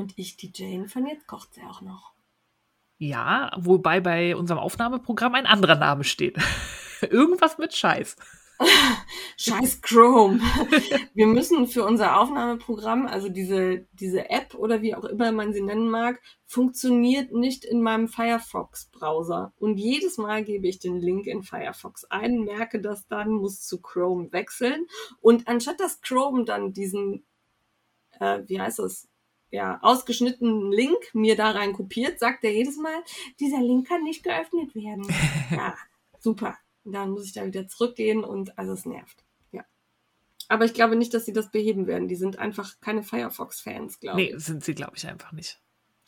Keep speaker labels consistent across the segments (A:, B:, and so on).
A: Und ich, die Jane, von jetzt kocht sie auch noch.
B: Ja, wobei bei unserem Aufnahmeprogramm ein anderer Name steht. Irgendwas mit Scheiß.
A: Scheiß Chrome. Wir müssen für unser Aufnahmeprogramm, also diese, diese App oder wie auch immer man sie nennen mag, funktioniert nicht in meinem Firefox-Browser. Und jedes Mal gebe ich den Link in Firefox ein, merke das dann, muss zu Chrome wechseln. Und anstatt dass Chrome dann diesen, äh, wie heißt das, ja, ausgeschnittenen Link mir da rein kopiert, sagt er jedes Mal, dieser Link kann nicht geöffnet werden. Ja, super. Dann muss ich da wieder zurückgehen und also es nervt. Ja. Aber ich glaube nicht, dass sie das beheben werden. Die sind einfach keine Firefox-Fans, glaube ich.
B: Nee, sind sie, glaube ich, einfach nicht.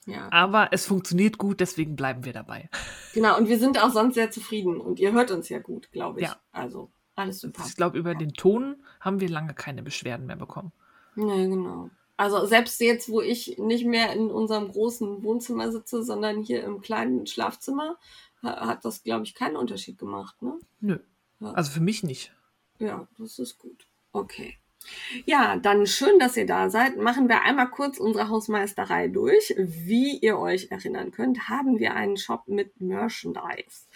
A: Ja.
B: Aber es funktioniert gut, deswegen bleiben wir dabei.
A: Genau, und wir sind auch sonst sehr zufrieden. Und ihr hört uns ja gut, glaube ich.
B: Ja.
A: Also, alles super.
B: Ich glaube, über den Ton haben wir lange keine Beschwerden mehr bekommen.
A: Nee, genau. Also selbst jetzt, wo ich nicht mehr in unserem großen Wohnzimmer sitze, sondern hier im kleinen Schlafzimmer, ha- hat das, glaube ich, keinen Unterschied gemacht, ne?
B: Nö.
A: Ja.
B: Also für mich nicht.
A: Ja, das ist gut. Okay. Ja, dann schön, dass ihr da seid. Machen wir einmal kurz unsere Hausmeisterei durch. Wie ihr euch erinnern könnt, haben wir einen Shop mit Merchandise.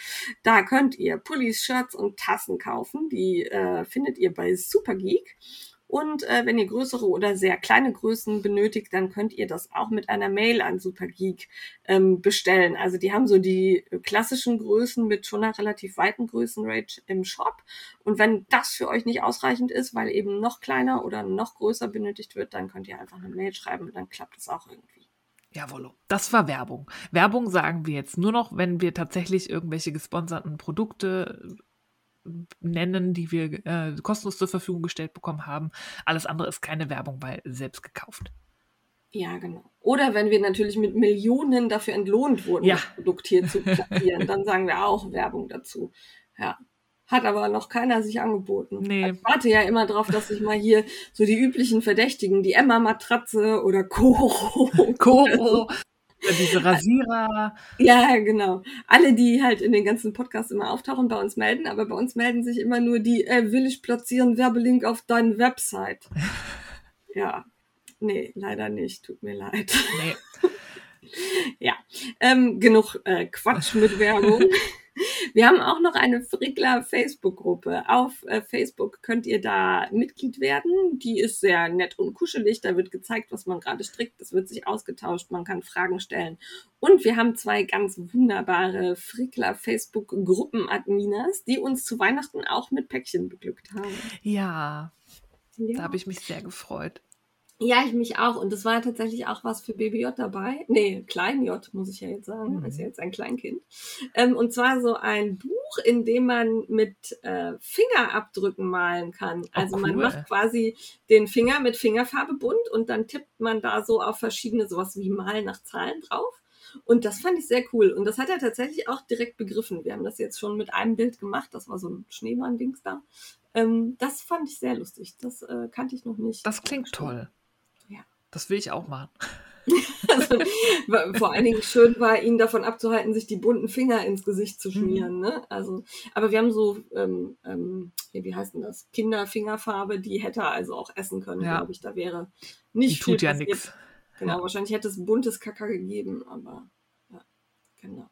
A: Da könnt ihr Pullis, Shirts und Tassen kaufen. Die äh, findet ihr bei Supergeek. Und äh, wenn ihr größere oder sehr kleine Größen benötigt, dann könnt ihr das auch mit einer Mail an Supergeek ähm, bestellen. Also die haben so die klassischen Größen mit schon einer relativ weiten Größenrange im Shop. Und wenn das für euch nicht ausreichend ist, weil eben noch kleiner oder noch größer benötigt wird, dann könnt ihr einfach eine Mail schreiben und dann klappt es auch irgendwie.
B: Jawollo. Das war Werbung. Werbung sagen wir jetzt nur noch, wenn wir tatsächlich irgendwelche gesponserten Produkte nennen, die wir äh, kostenlos zur Verfügung gestellt bekommen haben. Alles andere ist keine Werbung, weil selbst gekauft.
A: Ja, genau. Oder wenn wir natürlich mit Millionen dafür entlohnt wurden,
B: Ja.
A: das Produkt hier zu platzieren, dann sagen wir auch Werbung dazu. Ja. Hat aber noch keiner sich angeboten.
B: Nee.
A: Ich warte ja immer drauf, dass sich mal hier so die üblichen Verdächtigen, die Emma-Matratze oder Koro.
B: Koro, diese Rasierer.
A: Ja, genau. Alle, die halt in den ganzen Podcasts immer auftauchen, bei uns melden, aber bei uns melden sich immer nur die, äh, will ich platzieren, Werbelink auf deine Website. Ja. Nee, leider nicht. Tut mir leid.
B: Nee.
A: Ja, ähm, genug äh, Quatsch mit Werbung. Wir haben auch noch eine Frickler Facebook-Gruppe. Auf äh, Facebook könnt ihr da Mitglied werden. Die ist sehr nett und kuschelig. Da wird gezeigt, was man gerade strickt. Es wird sich ausgetauscht. Man kann Fragen stellen. Und wir haben zwei ganz wunderbare Frickler Facebook-Gruppen-Adminas, die uns zu Weihnachten auch mit Päckchen beglückt haben.
B: Ja,
A: Ja.
B: da habe ich mich sehr gefreut.
A: Ja, ich mich auch. Und es war tatsächlich auch was für Baby J dabei. Nee, Klein J, muss ich ja jetzt sagen.
B: Mhm.
A: Ist ja jetzt ein Kleinkind. Ähm, und zwar so ein Buch, in dem man mit äh, Fingerabdrücken malen kann. Also man
B: cool.
A: macht quasi den Finger mit Fingerfarbe bunt und dann tippt man da so auf verschiedene, sowas wie Malen nach Zahlen drauf. Und das fand ich sehr cool. Und das hat er tatsächlich auch direkt begriffen. Wir haben das jetzt schon mit einem Bild gemacht. Das war so ein Schneemann-Dings da. Ähm, das fand ich sehr lustig. Das äh, kannte ich noch nicht.
B: Das klingt toll.
A: Ja.
B: Das will ich auch machen.
A: Also, vor allen Dingen schön war, ihn davon abzuhalten, sich die bunten Finger ins Gesicht zu schmieren. Ne? Also, aber wir haben so, ähm, ähm, wie heißt denn das? Kinderfingerfarbe, die hätte er also auch essen können,
B: Ja.
A: glaube ich. Da wäre
B: Die
A: nicht viel
B: tut ja
A: passiert.
B: nichts.
A: Genau,
B: Ja.
A: wahrscheinlich hätte es buntes Kacker gegeben, aber ja, genau.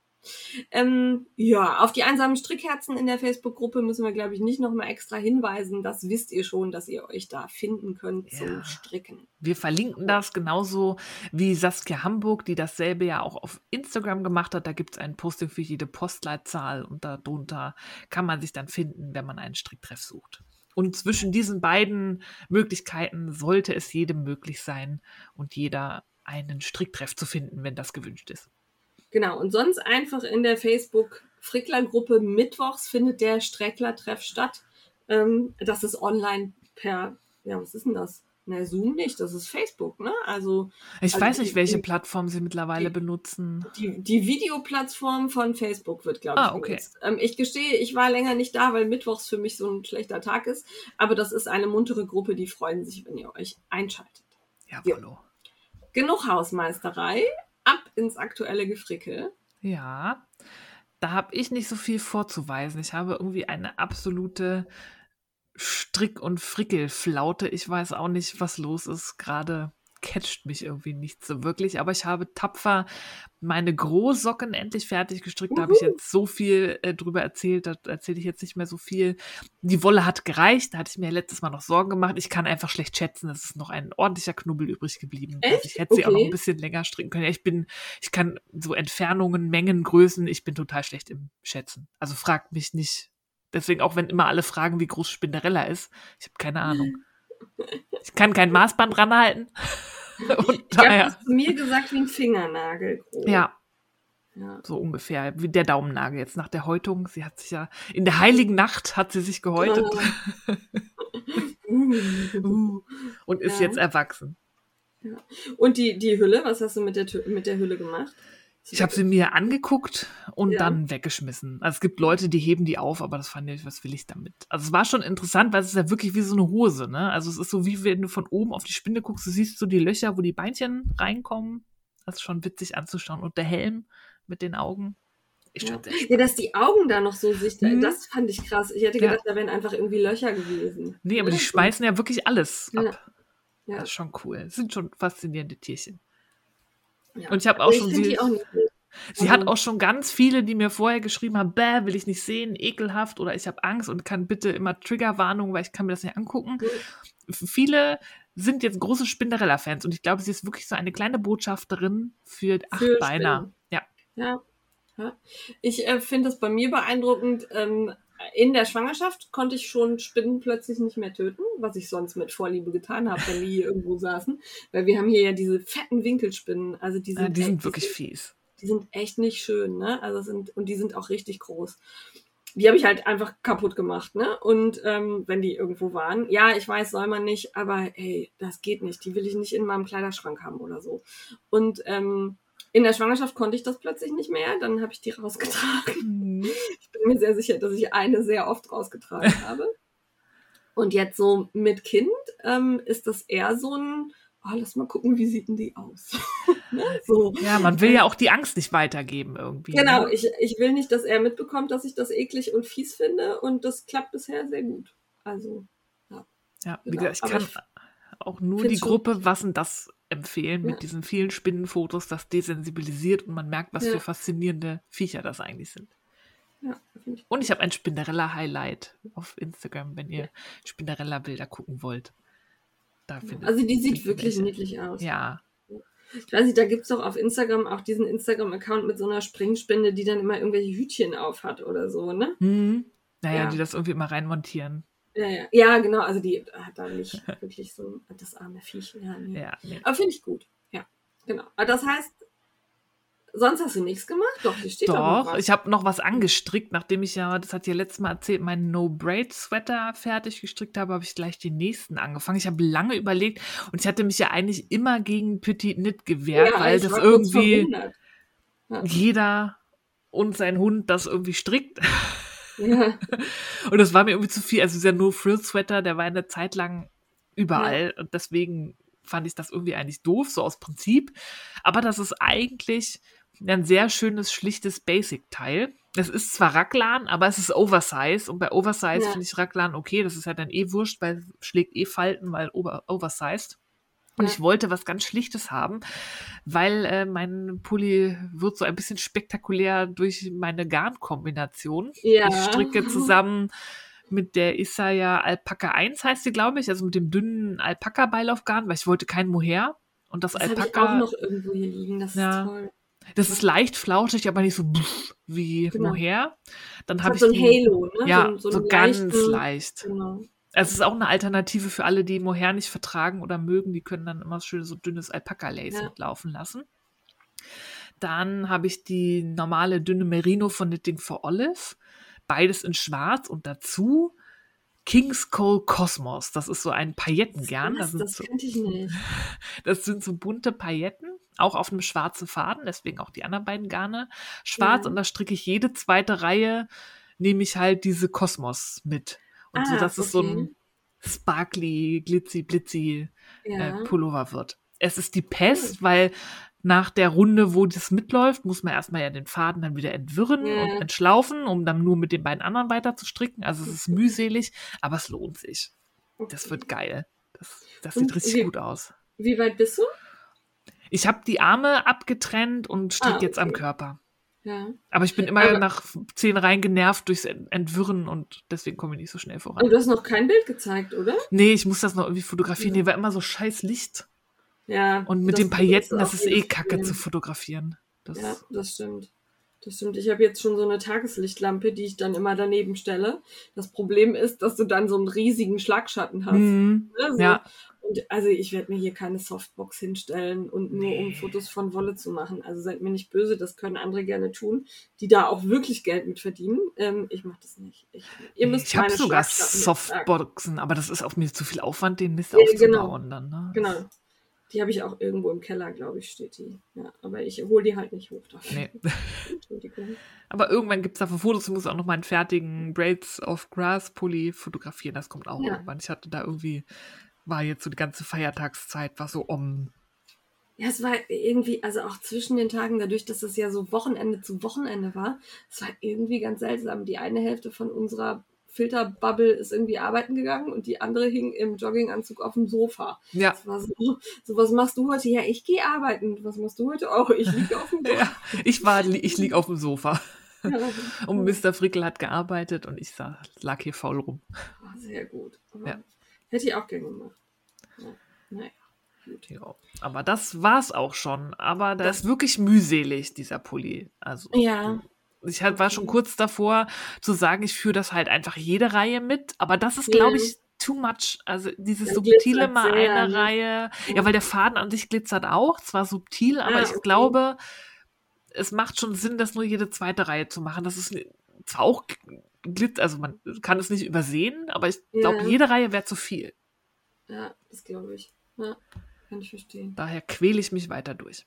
A: Ähm, ja, auf die einsamen Strickherzen in der Facebook-Gruppe müssen wir, glaube ich, nicht nochmal extra hinweisen. Das wisst ihr schon, dass ihr euch da finden könnt zum
B: Ja.
A: Stricken.
B: Wir verlinken das genauso wie Saskia Hamburg, die dasselbe ja auch auf Instagram gemacht hat. Da gibt es ein Posting für jede Postleitzahl und darunter kann man sich dann finden, wenn man einen Stricktreff sucht. Und zwischen diesen beiden Möglichkeiten sollte es jedem möglich sein und jeder einen Stricktreff zu finden, wenn das gewünscht ist.
A: Genau, und sonst einfach in der Facebook-Frickler-Gruppe mittwochs findet der Streckler-Treff statt. Ähm, das ist online per, ja, was ist denn das? Na, Zoom nicht, das ist Facebook, ne? Also.
B: Ich
A: also
B: weiß nicht,
A: die-
B: welche Plattform sie mittlerweile
A: die-
B: benutzen.
A: Die, die Videoplattform von Facebook wird, glaube ich,
B: Ah, okay.
A: genutzt. Ähm, ich gestehe, ich war länger nicht da, weil Mittwochs für mich so ein schlechter Tag ist. Aber das ist eine muntere Gruppe, die freuen sich, wenn ihr euch einschaltet.
B: Ja. Polo.
A: Genug Hausmeisterei, ins aktuelle Gefrickel.
B: Ja, da habe ich nicht so viel vorzuweisen. Ich habe irgendwie eine absolute Strick- und Frickelflaute. Ich weiß auch nicht, was los ist. Gerade catcht mich irgendwie nicht so wirklich. Aber ich habe tapfer meine Großsocken endlich fertig gestrickt. Da habe ich jetzt so viel äh, drüber erzählt. Da erzähle ich jetzt nicht mehr so viel. Die Wolle hat gereicht. Da hatte ich mir letztes Mal noch Sorgen gemacht. Ich kann einfach schlecht schätzen. Es ist noch ein ordentlicher Knubbel übrig geblieben. Also
A: Echt?
B: ich hätte sie auch noch
A: Okay.
B: ein bisschen länger stricken können. Ja, ich bin, ich kann so Entfernungen, Mengen, Größen, ich bin total schlecht im Schätzen. Also fragt mich nicht. Deswegen auch wenn immer alle fragen, wie groß Spinderella ist, ich habe keine Ahnung. Ich kann kein Maßband ranhalten. Und
A: Ich
B: daher,
A: das zu mir gesagt wie ein Fingernagel. grob.
B: ja,
A: ja.
B: so ungefähr wie der Daumennagel jetzt nach der Häutung. Sie hat sich ja in der heiligen Nacht hat sie sich gehäutet uh, und ist
A: Ja.
B: jetzt erwachsen.
A: Und die, die Hülle, was hast du mit der, mit der Hülle gemacht?
B: Ich habe sie mir angeguckt und
A: Ja.
B: dann weggeschmissen. Also es gibt Leute, die heben die auf, aber das fand ich, was will ich damit? Also es war schon interessant, weil es ist ja wirklich wie so eine Hose, ne? Also es ist so wie wenn du von oben auf die Spinne guckst, du siehst so die Löcher, wo die Beinchen reinkommen. Das ist schon witzig anzuschauen. Und der Helm mit den Augen ist
A: Ja. ja, dass die Augen da noch so sichtbar
B: Mhm.
A: das fand ich krass. Ich hätte
B: Ja.
A: gedacht, da wären einfach irgendwie Löcher gewesen.
B: Nee, aber
A: Ja,
B: die schmeißen ja wirklich alles
A: Ja.
B: ab.
A: Ja.
B: Das ist schon cool. Das sind schon faszinierende Tierchen.
A: Ja.
B: Und ich habe auch
A: Aber
B: schon sie.
A: auch.
B: Sie
A: Also-
B: hat auch schon ganz viele, die mir vorher geschrieben haben, bäh, will ich nicht sehen, ekelhaft oder ich habe Angst und kann bitte immer Triggerwarnung, weil ich kann mir das nicht angucken. F- Viele sind jetzt große Spinderella-Fans und ich glaube, sie ist wirklich so eine kleine Botschafterin für
A: Für
B: Achtbeiner.
A: Spinnen.
B: Ja.
A: Ja. ja. Ich äh, finde das bei mir beeindruckend. Ähm, in der Schwangerschaft konnte ich schon Spinnen plötzlich nicht mehr töten, was ich sonst mit Vorliebe getan habe, wenn die hier irgendwo saßen. Weil wir haben hier ja diese fetten Winkelspinnen. Also die sind,
B: Äh, die
A: echt-
B: sind wirklich fies.
A: die sind echt nicht schön, ne? Also sind, und die sind auch richtig groß. Die habe ich halt einfach kaputt gemacht, ne? Und ähm, wenn die irgendwo waren, ja, ich weiß, soll man nicht, aber ey, das geht nicht. Die will ich nicht in meinem Kleiderschrank haben oder so. Und ähm, in der Schwangerschaft konnte ich das plötzlich nicht mehr, dann habe ich die rausgetragen. Ich bin mir sehr sicher, dass ich eine sehr oft rausgetragen habe. Und jetzt so mit Kind ähm, ist das eher so ein, oh, lass mal gucken, wie sieht denn die aus? ne? so.
B: Ja, man will ja auch die Angst nicht weitergeben irgendwie.
A: Genau,
B: Ne?
A: ich, ich will nicht, dass er mitbekommt, dass ich das eklig und fies finde und das klappt bisher sehr gut. Also,
B: Ja, wie
A: genau.
B: gesagt, ich
A: Aber
B: kann
A: ich
B: auch nur die Gruppe Was denn das empfehlen mit
A: Ja.
B: diesen vielen Spinnenfotos, das desensibilisiert und man merkt, was
A: Ja.
B: für faszinierende Viecher das eigentlich sind.
A: Ja, finde ich.
B: Und ich habe ein Spinderella-Highlight auf Instagram, wenn ihr Spinderella-Bilder gucken wollt. Da findet
A: Also die sieht wirklich
B: welche.
A: niedlich aus.
B: Ja,
A: Ich weiß nicht, da gibt's doch auf Instagram auch diesen Instagram-Account mit so einer Springspinne, die dann immer irgendwelche Hütchen auf hat oder so, ne?
B: hm. naja,
A: Ja.
B: die das irgendwie immer reinmontieren.
A: Ja, ja. ja genau, also die hat da nicht wirklich so das arme Viech. Ja, nee.
B: Ja, nee.
A: Aber finde ich gut. Ja, genau. Aber das heißt, sonst hast du nichts gemacht? Doch, hier steht doch, noch
B: Doch,
A: was.
B: ich habe noch was angestrickt, nachdem ich ja, das hat ja letztes Mal erzählt, meinen No-Braid-Sweater fertig gestrickt habe, habe ich gleich den nächsten angefangen. Ich habe lange überlegt und ich hatte mich ja eigentlich immer gegen Petit Knit gewehrt, weil
A: ich
B: das irgendwie
A: verwundert.
B: jeder und sein Hund das irgendwie strickt.
A: Ja,
B: Und das war mir irgendwie zu viel. Also dieser No-Frill-Sweater, der war eine Zeit lang überall. Und deswegen fand ich das irgendwie eigentlich doof, so aus Prinzip. Aber das ist eigentlich ein sehr schönes, schlichtes Basic-Teil. Es ist zwar Raglan, aber es ist Oversize. Und bei Oversize
A: Ja.
B: finde ich Raglan okay. Das ist ja dann eh wurscht, weil es schlägt eh Falten, weil over Oversized. Und
A: Ja.
B: ich wollte was ganz Schlichtes haben, weil äh, mein Pulli wird so ein bisschen spektakulär durch meine Garnkombination.
A: Ja.
B: Ich stricke zusammen mit der Isaya Alpaka 1 heißt sie, glaube ich, also mit dem dünnen Alpaka-Beilaufgarn, weil ich wollte kein Mohair. Und das,
A: das habe ich auch
B: Alpaka,
A: noch irgendwo hier liegen. Das
B: Ja.
A: ist toll.
B: Das ist leicht flauschig, aber nicht so wie
A: Genau.
B: Mohair. Dann
A: Das
B: habe ich
A: so ein Halo, ne?
B: Ja,
A: so,
B: so,
A: so
B: ganz
A: leichten-
B: leicht.
A: Genau.
B: Also es ist auch eine Alternative für alle, die Mohair nicht vertragen oder mögen. Die können dann immer schön so dünnes Alpaka-Lace
A: Ja.
B: mitlaufen lassen. Dann habe ich die normale dünne Merino von Knitting for Olive. Beides in schwarz und dazu King's Cole Cosmos. Das ist so ein Paillettengarn.
A: Das, das
B: so,
A: kannte ich nicht.
B: das sind so bunte Pailletten, auch auf einem schwarzen Faden, deswegen auch die anderen beiden Garne. Schwarz
A: Ja.
B: und da stricke ich jede zweite Reihe, nehme ich halt diese Kosmos mit. Und so,
A: Ah,
B: dass es so
A: okay.
B: ein sparkly, glitzy, blitzy
A: Ja.
B: äh, Pullover wird. Es ist die Pest, weil nach der Runde, wo das mitläuft, muss man erstmal ja den Faden dann wieder entwirren
A: Ja.
B: und entschlaufen, um dann nur mit den beiden anderen weiter zu stricken. Also es ist mühselig, aber es lohnt sich. Das
A: Okay.
B: wird geil. Das, das
A: Und
B: sieht richtig
A: wie-
B: gut aus.
A: Wie weit bist du?
B: Ich habe die Arme abgetrennt und stricke
A: Ah,
B: jetzt am
A: okay.
B: Körper.
A: Ja.
B: Aber ich bin immer
A: Aber-
B: nach zehn Reihen genervt durchs Ent- Entwirren und deswegen komme ich nicht so schnell voran.
A: Und du hast noch kein Bild gezeigt, oder?
B: Nee, ich muss das noch irgendwie fotografieren. Hier war immer so scheiß Licht.
A: Ja.
B: Und mit den Pailletten, das ist eh kacke zu fotografieren. Das,
A: Ja, das stimmt. Das stimmt. Ich habe jetzt schon so eine Tageslichtlampe, die ich dann immer daneben stelle. Das Problem ist, dass du dann so einen riesigen Schlagschatten hast.
B: Mhm.
A: Ne? So.
B: Ja.
A: Und also ich werde mir hier keine Softbox hinstellen und nur um. Fotos von Wolle zu machen. Also seid mir nicht böse, das können andere gerne tun, die da auch wirklich Geld mit verdienen. Ähm, ich mache das nicht. Ich, ihr müsst
B: ich habe sogar. Softboxen, aber das ist auf mir zu viel Aufwand, den Mist
A: Ja, genau.
B: aufzubauen dann. Ne?
A: Genau. Die habe ich auch irgendwo im Keller, glaube ich, steht die. Ja, aber ich hole die halt nicht hoch dafür.
B: Nee.
A: Entschuldigung.
B: Aber irgendwann gibt es dafür Fotos. Ich muss auch noch meinen fertigen Braids of Grass Pulli fotografieren. Das kommt auch
A: Ja.
B: irgendwann. Ich hatte da irgendwie, war jetzt so die ganze Feiertagszeit, war so um.
A: Ja, es war irgendwie, also auch zwischen den Tagen, dadurch, dass es ja so Wochenende zu Wochenende war, es war irgendwie ganz seltsam. Die eine Hälfte von unserer Filterbubble ist irgendwie arbeiten gegangen und die andere hing im Jogginganzug auf dem Sofa.
B: Ja,
A: Das war so, so was machst du heute? Ja, ich gehe arbeiten. Was machst du heute? Auch ich liege auf dem
B: ja. Ich war, ich lieg auf dem Sofa. Und Mr. Frickel hat gearbeitet und ich sa- lag hier faul rum.
A: Ah, Sehr gut. Aber
B: Ja.
A: Hätte ich auch gerne gemacht. Ja. Naja. Gut.
B: Ja. Aber das war's auch schon. Aber da
A: Das-
B: ist wirklich mühselig, dieser Pulli. Also.
A: Ja.
B: Ich war schon
A: Okay.
B: kurz davor zu sagen, ich führe das halt einfach jede Reihe mit, aber das ist, glaube ich, too much. Also dieses
A: Ja,
B: subtile
A: glitzert
B: mal eine
A: ne?
B: Reihe. Ja,
A: Ja.
B: weil der Faden an sich glitzert auch, zwar subtil, aber
A: Ah,
B: ich
A: okay.
B: glaube, es macht schon Sinn, das nur jede zweite Reihe zu machen. Das ist zwar auch glitz, also man kann es nicht übersehen, aber ich glaube,
A: Ja.
B: jede Reihe wäre zu viel.
A: Ja, das glaube ich. Ja, kann ich verstehen.
B: Daher quäle ich mich weiter durch.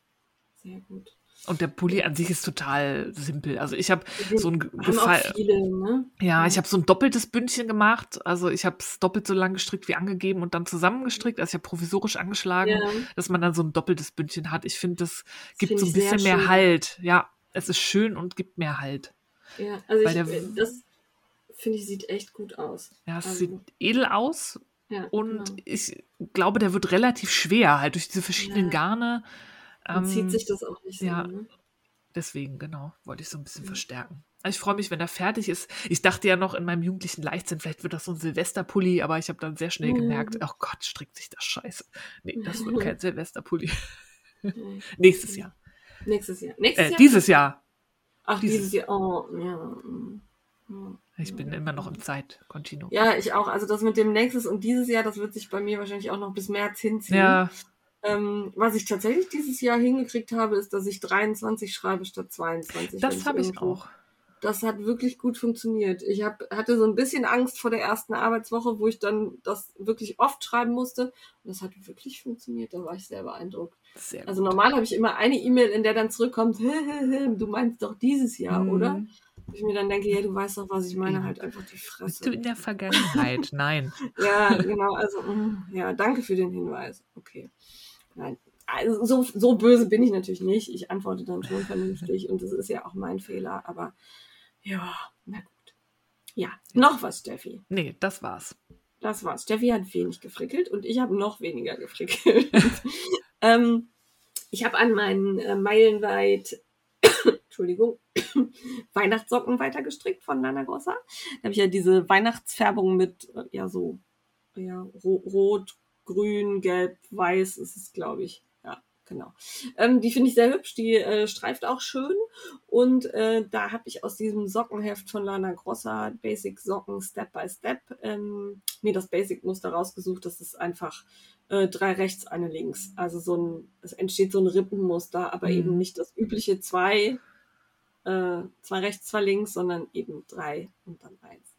A: Sehr gut.
B: Und der Pulli an sich ist total simpel. Also ich habe so ein Gefall.
A: ne?
B: Ja, ich habe so ein doppeltes Bündchen gemacht. Also ich habe es doppelt so lang gestrickt wie angegeben und dann zusammengestrickt. Also ich habe provisorisch angeschlagen,
A: Ja,
B: dass man dann so ein doppeltes Bündchen hat. Ich finde, das gibt
A: find
B: so ein bisschen mehr
A: schön.
B: Halt. Ja, es ist schön und gibt mehr Halt.
A: ja. Also ich,
B: der-
A: das finde ich sieht echt gut aus.
B: Ja, es
A: Also,
B: sieht edel aus
A: ja,
B: und
A: genau.
B: ich glaube, der wird relativ schwer, halt durch diese verschiedenen
A: Ja.
B: Garne.
A: Dann zieht
B: Ähm,
A: sich das auch nicht so.
B: ja.
A: Ne?
B: Deswegen, genau, wollte ich so ein bisschen
A: Mhm.
B: verstärken. Also ich freue mich, wenn er fertig ist. Ich dachte ja noch in meinem jugendlichen Leichtsinn, vielleicht wird das so ein Silvesterpulli, aber ich habe dann sehr schnell
A: Mhm.
B: gemerkt, oh Gott, strickt sich das scheiße. Nee, das wird kein Silvesterpulli. Nächstes Jahr.
A: Nächstes Jahr. Nächstes
B: Äh,
A: Jahr?
B: dieses Jahr.
A: Ach,
B: dieses-
A: dieses, Jahr. Oh, ja. ja.
B: Ich bin immer noch im Zeitkontinuum.
A: Ja, ich auch. Also das mit dem nächstes und dieses Jahr, das wird sich bei mir wahrscheinlich auch noch bis März hinziehen.
B: Ja,
A: Ähm, was ich tatsächlich dieses Jahr hingekriegt habe, ist, dass ich 23 schreibe statt 22. wenn
B: das habe ich
A: irgendwo-
B: auch.
A: Das hat wirklich gut funktioniert. Ich hab, hatte so ein bisschen Angst vor der ersten Arbeitswoche, wo ich dann das wirklich oft schreiben musste. Und das hat wirklich funktioniert. Da war ich sehr beeindruckt.
B: Sehr.
A: Also normal habe ich immer eine E-Mail, in der dann zurückkommt, du meinst doch dieses Jahr,
B: Mhm.
A: oder? Ich mir dann denke, ja, du weißt doch, was ich meine, halt einfach die
B: Bist
A: Fresse.
B: du in der Vergangenheit? Nein.
A: Ja, genau, also, mm, ja, danke für den Hinweis. Okay. Nein, also so, so böse bin ich natürlich nicht. Ich antworte dann schon vernünftig und das ist ja auch mein Fehler, aber ja, na gut. Ja, noch was, Steffi.
B: Nee, das war's.
A: Das war's. Steffi hat wenig gefrickelt und ich habe noch weniger gefrickelt. ähm, ich habe an meinen äh, meilenweit, Entschuldigung, Weihnachtssocken weitergestrickt von Lana Grossa. Da habe ich ja diese Weihnachtsfärbung mit, äh, ja, so, ja, ro rot, grün, gelb, weiß ist es, glaube ich. Ja, genau. Ähm, die finde ich sehr hübsch, die äh, streift auch schön. Und äh, da habe ich aus diesem Sockenheft von Lana Grossa Basic Socken Step by Step ähm, mir das Basic Muster rausgesucht. Das ist einfach äh, drei rechts, eine links. Also so ein, es entsteht so ein Rippenmuster, aber
B: Mhm.
A: eben nicht das übliche zwei, äh, zwei rechts, zwei links, sondern eben drei und dann eins.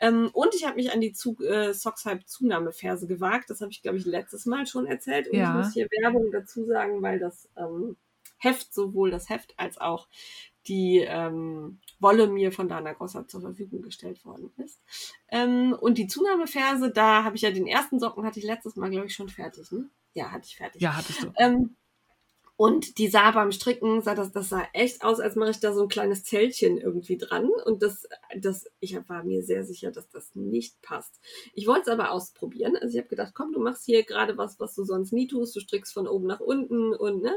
A: Ähm, und ich habe mich an die Zu äh, Sockshype Zunahmeferse gewagt. Das habe ich, glaube ich, letztes Mal schon erzählt. Und
B: Ja.
A: ich muss hier Werbung dazu sagen, weil das ähm, Heft, sowohl das Heft als auch die ähm, Wolle mir von Dana Grosser zur Verfügung gestellt worden ist. Ähm, und die Zunahmeferse, da habe ich ja den ersten Socken, hatte ich letztes Mal, glaube ich, schon fertig. Ne? Ja, hatte ich fertig.
B: Ja, hattest du.
A: Ähm, und die sah beim Stricken, sah das, das sah echt aus, als mache ich da so ein kleines Zeltchen irgendwie dran. Und das, das, ich war mir sehr sicher, dass das nicht passt. Ich wollte es aber ausprobieren. Also ich habe gedacht, komm, du machst hier gerade was, was du sonst nie tust. Du strickst von oben nach unten und ne.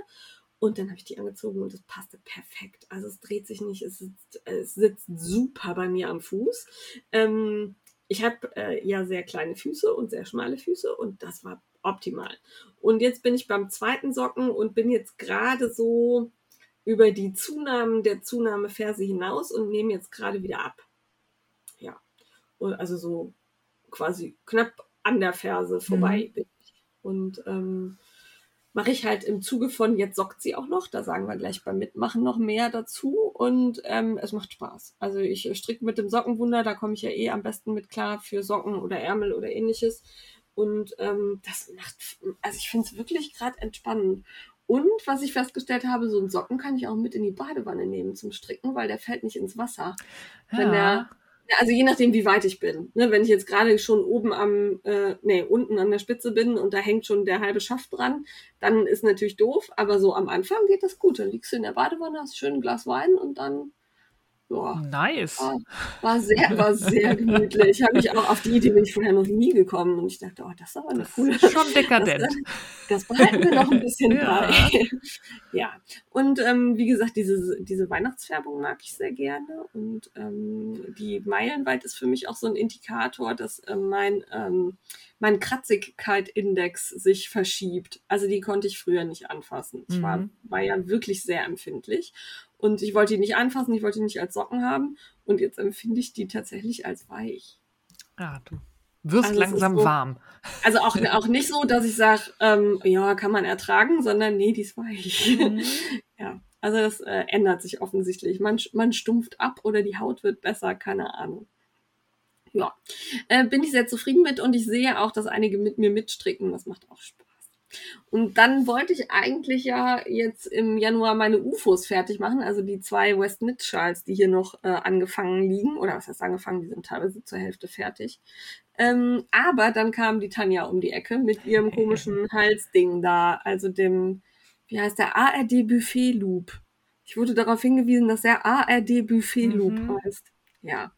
A: Und dann habe ich die angezogen und es passte perfekt. Also es dreht sich nicht, es sitzt, es sitzt super bei mir am Fuß. Ähm, ich habe äh, ja sehr kleine Füße und sehr schmale Füße und das war optimal. Und jetzt bin ich beim zweiten Socken und bin jetzt gerade so über die Zunahmen der Zunahmeferse hinaus und nehme jetzt gerade wieder ab. Ja. Und also so quasi knapp an der Ferse vorbei bin ich. Und ähm, mache ich halt im Zuge von jetzt sockt sie auch noch. Da sagen wir gleich beim Mitmachen noch mehr dazu. Und ähm, es macht Spaß. Also ich stricke mit dem Sockenwunder, da komme ich ja eh am besten mit klar für Socken oder Ärmel oder ähnliches. Und ähm, das macht, also ich finde es wirklich gerade entspannend. Und was ich festgestellt habe, so einen Socken kann ich auch mit in die Badewanne nehmen zum Stricken, weil der fällt nicht ins Wasser. Wenn der,
B: Ja.
A: ja, also je nachdem, wie weit ich bin. Ne, wenn ich jetzt gerade schon oben am, äh, nee, unten an der Spitze bin und da hängt schon der halbe Schaft dran, dann ist natürlich doof, aber so am Anfang geht das gut. Dann liegst du in der Badewanne, hast schön ein Glas Wein und dann, ja,
B: Nice.
A: war, war sehr, war sehr gemütlich. Habe ich auch auf die Idee bin ich vorher noch nie gekommen und ich dachte, oh, das ist aber eine
B: Das
A: coole.
B: ist schon dekadent.
A: Das, das behalten wir noch ein bisschen
B: Ja.
A: bei. Ja, und ähm, wie gesagt, diese, diese Weihnachtsfärbung mag ich sehr gerne. Und ähm, die Meilenweit ist für mich auch so ein Indikator, dass ähm, mein, ähm, mein Kratzigkeit-Index sich verschiebt. Also die konnte ich früher nicht anfassen. Ich war,
B: Mhm.
A: war ja wirklich sehr empfindlich. Und ich wollte die nicht anfassen, ich wollte die nicht als Socken haben. Und jetzt empfinde ich die tatsächlich als weich.
B: Ja, du wirst
A: Also
B: langsam
A: so-
B: warm.
A: Also auch, auch nicht so, dass ich sage, ähm, ja, kann man ertragen, sondern nee, die ist weich.
B: Mhm.
A: ja, also das äh, ändert sich offensichtlich. Man, man stumpft ab oder die Haut wird besser, keine Ahnung. Ja, äh, bin ich sehr zufrieden mit und ich sehe auch, dass einige mit mir mitstricken. Das macht auch Spaß. Und dann wollte ich eigentlich ja jetzt im Januar meine UFOs fertig machen, also die zwei West Schals, die hier noch äh, angefangen liegen, oder was heißt angefangen, die sind teilweise zur Hälfte fertig. Ähm, aber dann kam die Tanja um die Ecke mit ihrem komischen Halsding da, also dem, wie heißt der, ARD Buffet Loop. Ich wurde darauf hingewiesen, dass der ARD Buffet Loop
B: Mhm.
A: heißt. Ja,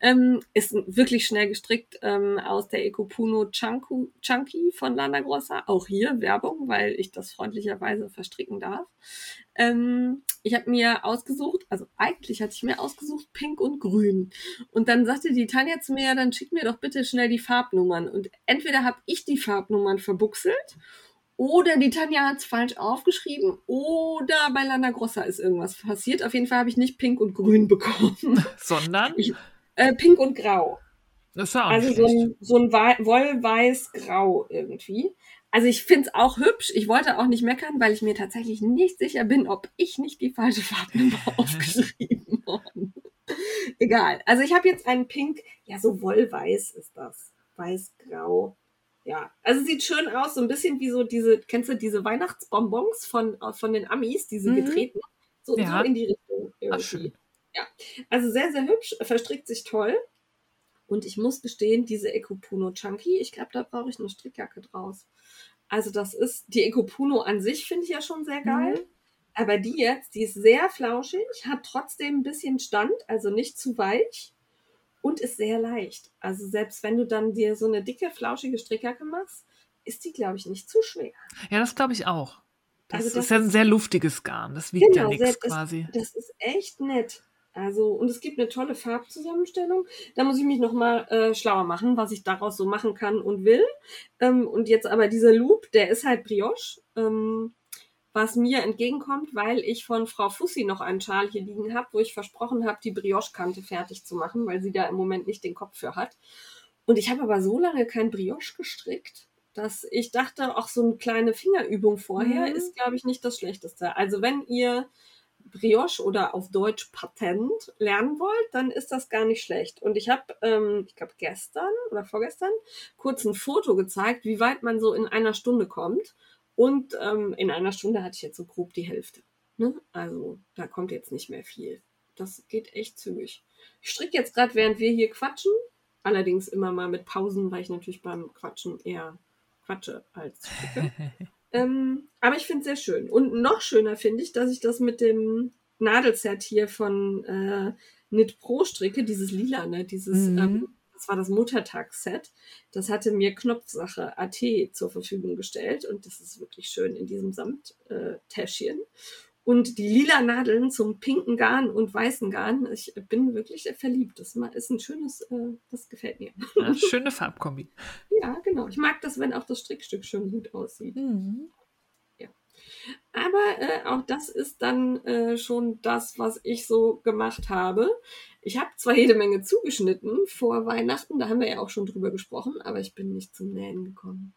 A: ähm, ist wirklich schnell gestrickt ähm, aus der Ecopuno Chunku, Chunky von Lana Grossa. Auch hier Werbung, weil ich das freundlicherweise verstricken darf. Ähm, ich habe mir ausgesucht, also eigentlich hatte ich mir ausgesucht Pink und Grün. Und dann sagte die Tanja zu mir, dann schick mir doch bitte schnell die Farbnummern. Und entweder habe ich die Farbnummern verbuchselt oder die Tanja hat es falsch aufgeschrieben oder bei Lana Grossa ist irgendwas passiert. Auf jeden Fall habe ich nicht Pink und Grün bekommen.
B: Sondern,
A: Ich- Äh, Pink und Grau.
B: das auch
A: Also so ein, so ein Wei- Wollweiß-Grau irgendwie. Also ich finde es auch hübsch. Ich wollte auch nicht meckern, weil ich mir tatsächlich nicht sicher bin, ob ich nicht die falsche Farbnummer aufgeschrieben habe. Egal. Also ich habe jetzt einen Pink. Ja, so Wollweiß ist das. Weiß-Grau. Ja, also sieht schön aus, so ein bisschen wie so diese, kennst du diese Weihnachtsbonbons von, von den Amis, diese
B: Mhm.
A: gedrehten? So,
B: Ja.
A: so in die Richtung irgendwie.
B: schön.
A: Also sehr, sehr hübsch, verstrickt sich toll. Und ich muss gestehen, diese Ecopuno Chunky, ich glaube, da brauche ich eine Strickjacke draus. Also das ist, die Ecopuno an sich finde ich ja schon sehr geil.
B: Mhm.
A: Aber die jetzt, die ist sehr flauschig, hat trotzdem ein bisschen Stand, also nicht zu weich und ist sehr leicht. Also selbst wenn du dann dir so eine dicke, flauschige Strickjacke machst, ist die, glaube ich, nicht zu schwer.
B: Ja, das glaube ich auch. Das,
A: Also das
B: ist ja ein
A: ist-
B: sehr luftiges Garn. Das wiegt ja
A: Genau,
B: nichts
A: selbst-
B: quasi.
A: Das ist echt nett. Also, und es gibt eine tolle Farbzusammenstellung. Da muss ich mich nochmal äh, schlauer machen, was ich daraus so machen kann und will. Ähm, und jetzt aber dieser Loop, der ist halt Brioche, ähm, was mir entgegenkommt, weil ich von Frau Fussi noch einen Schal hier liegen habe, wo ich versprochen habe, die Brioche-Kante fertig zu machen, weil sie da im Moment nicht den Kopf für hat. Und ich habe aber so lange kein Brioche gestrickt, dass ich dachte, auch so eine kleine Fingerübung vorher
B: Mhm.
A: ist, glaube ich, nicht das Schlechteste. Also wenn ihr Brioche oder auf Deutsch Patent lernen wollt, dann ist das gar nicht schlecht. Und ich habe, ähm, ich glaube gestern oder vorgestern, kurz ein Foto gezeigt, wie weit man so in einer Stunde kommt. Und ähm, in einer Stunde hatte ich jetzt so grob die Hälfte. Ne? Also da kommt jetzt nicht mehr viel. Das geht echt zügig. Ich stricke jetzt gerade, während wir hier quatschen. Allerdings immer mal mit Pausen, weil ich natürlich beim Quatschen eher quatsche als stricke. ähm, aber ich finde es sehr schön. Und noch schöner finde ich, dass ich das mit dem Nadelset hier von äh, Knit Pro stricke, dieses lila, ne? Dieses,
B: Mhm.
A: ähm, das war das Muttertagsset. Das hatte mir Knopfsache AT zur Verfügung gestellt und das ist wirklich schön in diesem Samttäschchen. Äh, und die lila Nadeln zum pinken Garn und weißen Garn. Ich bin wirklich verliebt. Das ist ein schönes, äh, das gefällt mir.
B: Ja, schöne Farbkombi.
A: Ja, genau. Ich mag das, wenn auch das Strickstück schön gut aussieht.
B: Mhm.
A: Aber äh, auch das ist dann äh, schon das, was ich so gemacht habe. Ich habe zwar jede Menge zugeschnitten vor Weihnachten, da haben wir ja auch schon drüber gesprochen, aber ich bin nicht zum Nähen gekommen.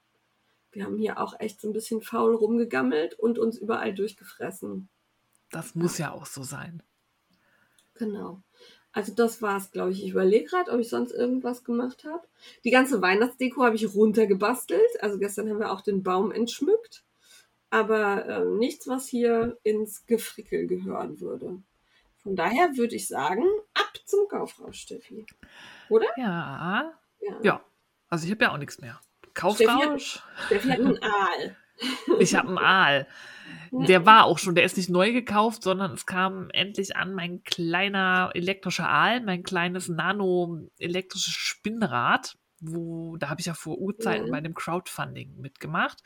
A: Wir haben hier auch echt so ein bisschen faul rumgegammelt und uns überall durchgefressen.
B: Das muss ja auch so sein.
A: Genau. Also das war's, glaube ich. Ich überlege gerade, ob ich sonst irgendwas gemacht habe. Die ganze Weihnachtsdeko habe ich runtergebastelt. Also gestern haben wir auch den Baum entschmückt. Aber ähm, nichts, was hier ins Gefrickel gehören würde. Von daher würde ich sagen, ab zum Kaufrausch, Steffi. Oder?
B: Ja.
A: Ja.
B: Ja. Also ich habe ja auch nichts mehr. Kaufrausch.
A: Steffi hat einen Aal.
B: Ich habe einen Aal. Der war auch schon, der ist nicht neu gekauft, sondern es kam endlich an mein kleiner elektrischer Aal, mein kleines nano-elektrisches Spinnrad, wo, da habe ich ja vor Urzeiten
A: Ja.
B: bei dem Crowdfunding mitgemacht.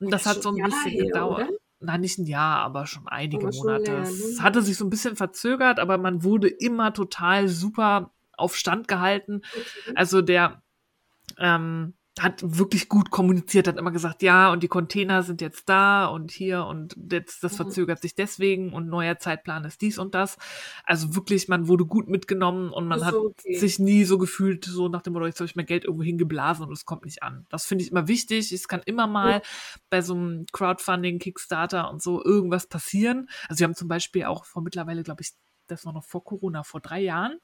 B: Und das
A: Ja,
B: hat
A: schon
B: so ein
A: Jahre
B: bisschen
A: her,
B: gedauert.
A: oder?
B: Na, nicht ein Jahr, aber schon einige
A: Aber schon
B: Monate.
A: länger,
B: Es
A: ne?
B: hatte sich so ein bisschen verzögert, aber man wurde immer total super auf Stand gehalten.
A: Okay.
B: Also der ähm, hat wirklich gut kommuniziert, hat immer gesagt, ja, und die Container sind jetzt da und hier und jetzt, das
A: Mhm.
B: verzögert sich deswegen und neuer Zeitplan ist dies und das. Also wirklich, man wurde gut mitgenommen und man hat
A: okay.
B: sich nie so gefühlt, so nach dem Motto, jetzt habe ich mein Geld irgendwo hingeblasen und es kommt nicht an. Das finde ich immer wichtig. Es kann immer mal bei so einem Crowdfunding, Kickstarter und so irgendwas passieren. Also wir haben zum Beispiel auch vor mittlerweile, glaube ich, das war noch vor Corona, vor drei Jahren,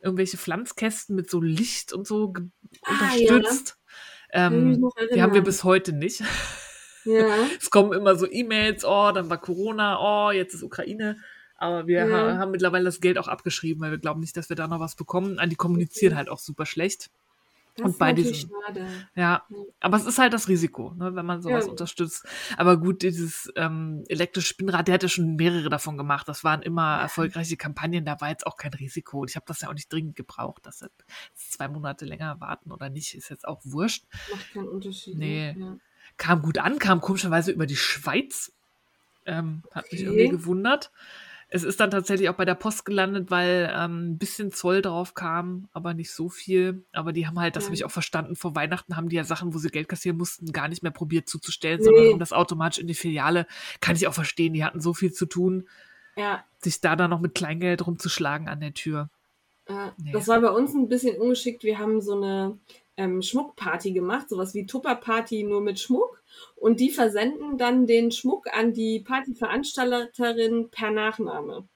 B: irgendwelche Pflanzkästen mit so Licht und so
A: Ah, ja.
B: unterstützt.
A: Ich mich
B: Ähm, die haben wir bis heute nicht.
A: Ja.
B: Es kommen immer so E-Mails, oh, dann war Corona, oh, jetzt ist Ukraine. Aber wir
A: Ja.
B: ha haben mittlerweile das Geld auch abgeschrieben, weil wir glauben nicht, dass wir da noch was bekommen. Ah, Die kommunizieren halt auch super schlecht.
A: Das
B: Und bei diesen-
A: schade.
B: Ja,
A: Ja.
B: aber es ist halt das Risiko, ne, wenn man sowas
A: Ja.
B: unterstützt. Aber gut, dieses ähm, elektrische Spinnrad, der hatte schon mehrere davon gemacht. Das waren immer erfolgreiche Kampagnen, da war jetzt auch kein Risiko. Und ich habe das ja auch nicht dringend gebraucht. Deshalb zwei Monate länger warten oder nicht, ist jetzt auch wurscht.
A: Macht keinen Unterschied.
B: Nee.
A: Ne? Ja.
B: Kam gut an, kam komischerweise über die Schweiz. Ähm, hat mich
A: Okay.
B: irgendwie gewundert. Es ist dann tatsächlich auch bei der Post gelandet, weil ähm, ein bisschen Zoll drauf kam, aber nicht so viel. Aber die haben halt, das
A: Ja.
B: habe ich auch verstanden, vor Weihnachten haben die ja Sachen, wo sie Geld kassieren mussten, gar nicht mehr probiert zuzustellen,
A: Nee.
B: sondern um das automatisch in die Filiale. Kann ich auch verstehen, die hatten so viel zu tun,
A: ja.
B: sich da dann noch mit Kleingeld rumzuschlagen an der Tür.
A: Ja,
B: Nee.
A: Das war bei uns ein bisschen ungeschickt. Wir haben so eine ähm, Schmuckparty gemacht, sowas wie Tupperparty nur mit Schmuck. Und die versenden dann den Schmuck an die Partyveranstalterin per Nachname.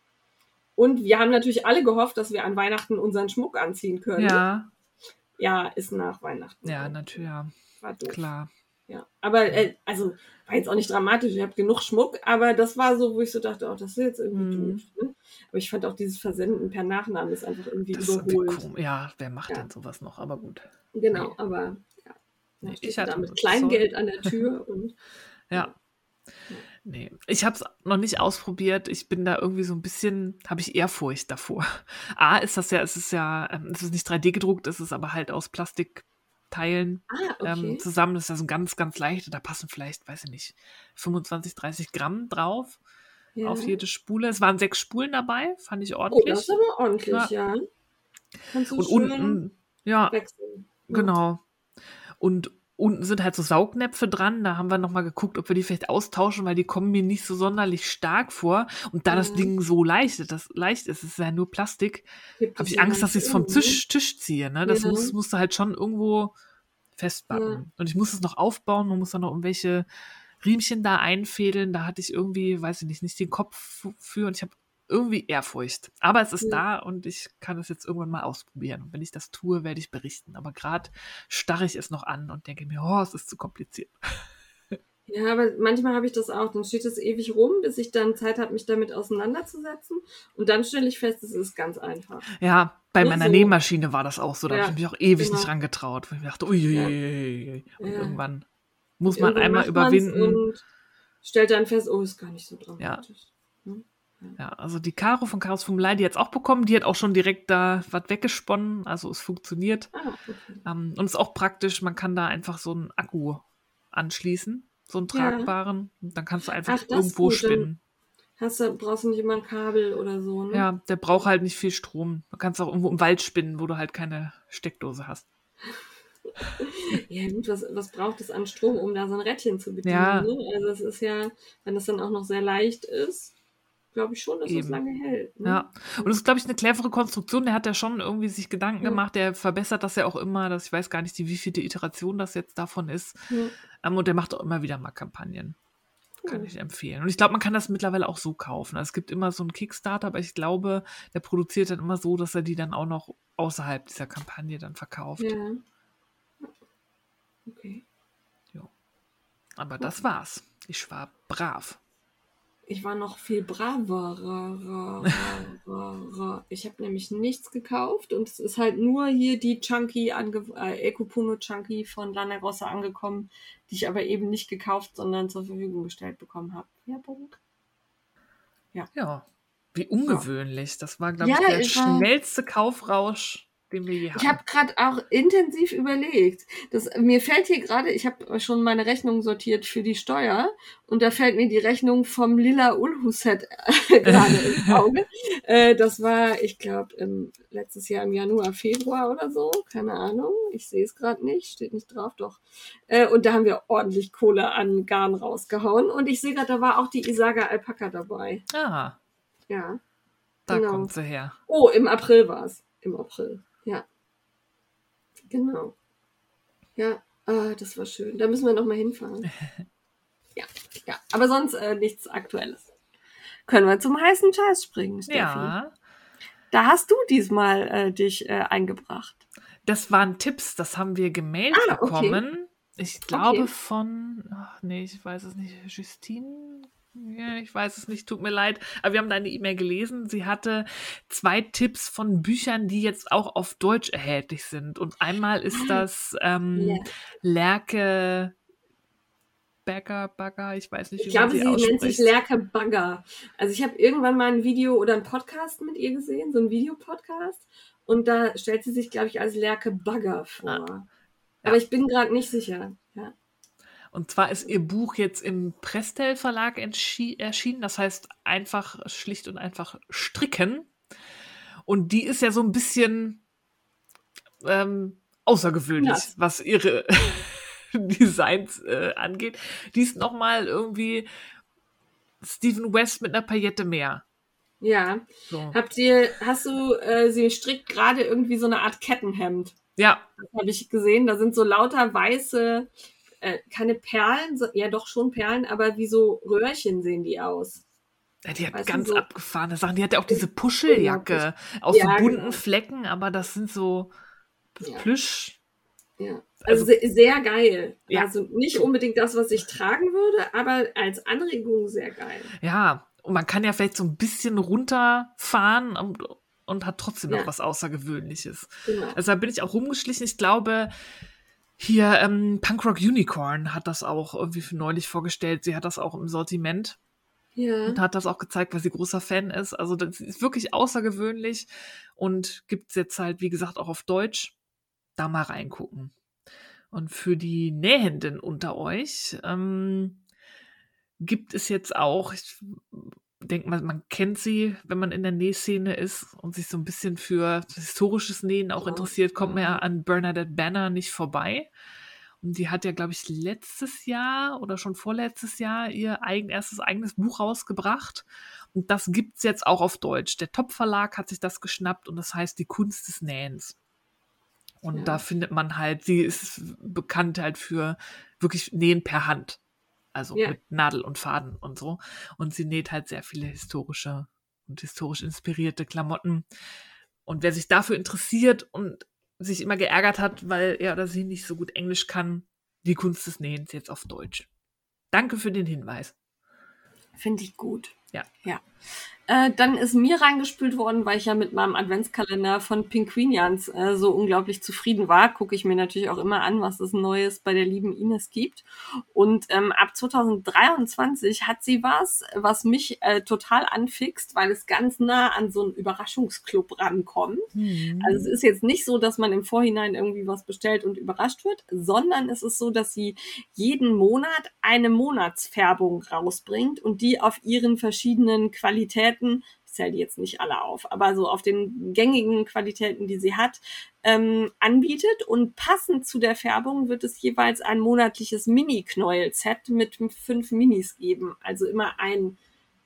A: Und wir haben natürlich alle gehofft, dass wir an Weihnachten unseren Schmuck anziehen können.
B: Ja,
A: Ja, ist nach Weihnachten.
B: ja, natürlich, ja,
A: War doof.
B: klar.
A: Ja. Aber äh, also war jetzt auch nicht dramatisch, ich habe genug Schmuck, aber das war so, wo ich so dachte, oh, das ist jetzt irgendwie
B: Mhm.
A: doof. Ne? Aber ich fand auch dieses Versenden per Nachnamen ist einfach irgendwie
B: Das irgendwie
A: überholt.
B: komisch. Ja, wer macht
A: Ja.
B: denn sowas noch? Aber gut.
A: Genau,
B: Nee.
A: aber ja.
B: Nee, ich hatte
A: da mit Kleingeld an der Tür und
B: Ja. Nee, ich habe es noch nicht ausprobiert. Ich bin da irgendwie so ein bisschen, habe ich Ehrfurcht davor. A, ist das ja, es ist ja, ähm, es ist nicht 3D gedruckt, es ist aber halt aus Plastikteilen
A: Ah, okay.
B: ähm, zusammen. Das ist ja so ein ganz, ganz leichte. Da passen vielleicht, weiß ich nicht, 25, 30 Gramm drauf
A: ja.
B: auf jede Spule. Es waren sechs Spulen dabei, fand ich
A: Oh,
B: ordentlich.
A: das ist aber ordentlich,
B: Ja.
A: ja. Kannst du
B: Und unten, ja,
A: wechseln. Ja.
B: Genau. Und unten sind halt so Saugnäpfe dran. Da haben wir nochmal geguckt, ob wir die vielleicht austauschen, weil die kommen mir nicht so sonderlich stark vor. Und da das
A: Mhm.
B: Ding so leicht, das leicht ist, es ist ja nur Plastik, habe ich Angst, dass ich es vom Tisch, Tisch ziehe. Ne? Das
A: Ja.
B: muss, musst du halt schon irgendwo festbacken.
A: Ja.
B: Und ich muss es noch aufbauen, man muss dann noch irgendwelche Riemchen da einfädeln. Da hatte ich irgendwie, weiß ich nicht, nicht den Kopf für und ich habe irgendwie Ehrfurcht. Aber es ist
A: Ja.
B: da und ich kann es jetzt irgendwann mal ausprobieren. Und wenn ich das tue, werde ich berichten. Aber gerade starre ich es noch an und denke mir, oh, es ist zu kompliziert.
A: Ja, aber manchmal habe ich das auch. Dann steht es ewig rum, bis ich dann Zeit habe, mich damit auseinanderzusetzen. Und dann stelle ich fest, es ist ganz einfach.
B: Ja, bei
A: Nicht
B: meiner
A: so.
B: Nähmaschine war das auch so. Da
A: Ja,
B: habe ich mich auch ewig
A: genau.
B: nicht rangetraut. Weil ich dachte, uiuiui. Und
A: Ja.
B: irgendwann muss man
A: Irgendwann
B: einmal überwinden.
A: Und stellt dann fest, oh, ist gar nicht so dramatisch.
B: Ja, also die Caro von Chaos Formular, die hat es auch bekommen. Die hat auch schon direkt da was weggesponnen. Also es funktioniert.
A: Ah, okay.
B: Ähm, und es ist auch praktisch, man kann da einfach so einen Akku anschließen, so einen
A: Ja.
B: tragbaren. Und dann kannst du einfach
A: Ach,
B: irgendwo
A: gut,
B: spinnen.
A: Hast du, brauchst du nicht immer ein Kabel oder so, ne?
B: Ja, der braucht halt nicht viel Strom. Du kannst auch irgendwo im Wald spinnen, wo du halt keine Steckdose hast.
A: Ja, gut, was, was braucht es an Strom, um da so ein Rädchen zu bedienen?
B: Ja.
A: Ne? Also es ist ja, wenn das dann auch noch sehr leicht ist, glaube ich schon, dass es
B: Eben.
A: lange hält. Ne?
B: Ja. Und das ist, glaube ich, eine clevere Konstruktion. Der hat ja schon irgendwie sich Gedanken
A: Ja.
B: gemacht. Der verbessert das ja auch immer. Dass ich weiß gar nicht, die wievielte Iteration das jetzt davon ist.
A: Ja.
B: Ähm, und der macht auch immer wieder mal Kampagnen. Kann ich empfehlen. Und ich glaube, man kann das mittlerweile auch so kaufen. Also es gibt immer so einen Kickstarter, aber ich glaube, der produziert dann immer so, dass er die dann auch noch außerhalb dieser Kampagne dann verkauft.
A: Ja. Okay.
B: Aber das war's. Ich war brav.
A: Ich war noch viel braver. Ich habe nämlich nichts gekauft und es ist halt nur hier die Chunky, ange äh, Ecopuno Chunky von Lana Rossa angekommen, die ich aber eben nicht gekauft, sondern zur Verfügung gestellt bekommen habe. Werbung.
B: Ja. Wie ungewöhnlich. Das war, glaube ich,
A: Ja,
B: der
A: ich war-
B: schnellste Kaufrausch, den wir je hatten.
A: Ich habe gerade auch intensiv überlegt. Das, mir fällt hier gerade, ich habe schon meine Rechnung sortiert für die Steuer und da fällt mir die Rechnung vom Lila Ulhu-Set gerade ins Auge. Äh, das war, ich glaube, letztes Jahr im Januar, Februar oder so. Keine Ahnung. Ich sehe es gerade nicht. Steht nicht drauf, doch. Äh, und da haben wir ordentlich Kohle an Garn rausgehauen. Und ich sehe gerade, da war auch die Isaga Alpaka dabei.
B: ah,
A: Ja.
B: da
A: Genau.
B: kommt sie her.
A: Oh, im April war es. Im April, ja. Genau. Ja, ah, das war schön. Da müssen wir noch mal hinfahren. ja, ja. Aber sonst äh, nichts Aktuelles. Können wir zum heißen Scheiß springen, Steffi?
B: Ja.
A: Da hast du diesmal äh, dich äh, eingebracht.
B: Das waren Tipps, das haben wir gemailt
A: Ah, okay.
B: bekommen. Ich glaube
A: Okay.
B: von, ach nee, ich weiß es nicht, Justine? Ja, ich weiß es nicht, tut mir leid. Aber wir haben deine E-Mail gelesen. Sie hatte zwei Tipps von Büchern, die jetzt auch auf Deutsch erhältlich sind. Und einmal ist
A: Ah,
B: das ähm,
A: ja.
B: Lerke Bagger, Bagger, ich weiß nicht,
A: Ich
B: wie man
A: glaube,
B: sie
A: sie nennt sich. Lerke Bagger. Also ich habe irgendwann mal ein Video oder einen Podcast mit ihr gesehen, so ein Videopodcast. Und da stellt sie sich, glaube ich, als Lerke Bagger vor.
B: Ah.
A: Aber ich bin gerade nicht sicher.
B: Und zwar ist ihr Buch jetzt im Prestel Verlag erschienen. Das heißt einfach, schlicht und einfach stricken. Und die ist ja so ein bisschen ähm, außergewöhnlich,
A: Ja.
B: was ihre Designs äh, angeht. Die ist nochmal irgendwie Stephen West mit einer Paillette mehr.
A: Ja.
B: So.
A: Habt ihr, hast du, äh, sie strickt gerade irgendwie so eine Art Kettenhemd.
B: Ja,
A: Das habe ich gesehen. Da sind so lauter weiße, äh, keine Perlen, so, ja doch schon Perlen, aber wie so Röhrchen sehen die aus.
B: Ja, die hat
A: Weißt
B: ganz
A: so-
B: abgefahrene Sachen. Die hat ja auch diese Puscheljacke aus
A: Ja,
B: so bunten
A: genau.
B: Flecken, aber das sind so
A: Ja.
B: Plüsch.
A: Ja.
B: Also-
A: Also, se sehr geil.
B: Ja.
A: Also nicht unbedingt das, was ich tragen würde, aber als Anregung sehr geil.
B: Ja, und man kann ja vielleicht so ein bisschen runterfahren und, und hat trotzdem noch was Außergewöhnliches.
A: Genau.
B: Also da bin ich auch rumgeschlichen. Ich glaube, hier ähm, Punkrock Unicorn hat das auch irgendwie für neulich vorgestellt. Sie hat das auch im Sortiment
A: Ja.
B: und hat das auch gezeigt, weil sie großer Fan ist. Also das ist wirklich außergewöhnlich und gibt es jetzt halt, wie gesagt, auch auf Deutsch. Da mal reingucken. Und für die Nähenden unter euch ähm, gibt es jetzt auch, ich denke mal, man kennt sie, wenn man in der Nähszene ist und sich so ein bisschen für historisches Nähen auch interessiert, kommt man ja an Bernadette Banner nicht vorbei. Und die hat ja, glaube ich, letztes Jahr oder schon vorletztes Jahr ihr eigen, erstes eigenes Buch rausgebracht. Und das gibt es jetzt auch auf Deutsch. Der Top-Verlag hat sich das geschnappt und das heißt Die Kunst des Nähens. Und
A: Ja.
B: da findet man halt, sie ist bekannt halt für wirklich Nähen per Hand. Also
A: Ja.
B: mit Nadel und Faden und so. Und sie näht halt sehr viele historische und historisch inspirierte Klamotten. Und wer sich dafür interessiert und sich immer geärgert hat, weil er oder sie nicht so gut Englisch kann, die Kunst des Nähens jetzt auf Deutsch. Danke für den Hinweis.
A: Finde ich gut.
B: Ja.
A: Ja. Äh, dann ist mir reingespült worden, weil ich ja mit meinem Adventskalender von Pinguinians äh, so unglaublich zufrieden war. Gucke ich mir natürlich auch immer an, was es Neues bei der lieben Ines gibt. Und ähm, ab 2023 hat sie was, was mich äh, total anfixt, weil es ganz nah an so einen Überraschungsclub rankommt. Also es ist jetzt nicht so, dass man im Vorhinein irgendwie was bestellt und überrascht wird, sondern es ist so, dass sie jeden Monat eine Monatsfärbung rausbringt und die auf ihren verschiedenen Qualitäten, ich zähle die jetzt nicht alle auf, aber so auf den gängigen Qualitäten, die sie hat, ähm, anbietet. Und passend zu der Färbung wird es jeweils ein monatliches Mini-Knäuel-Set mit fünf Minis geben. Also immer ein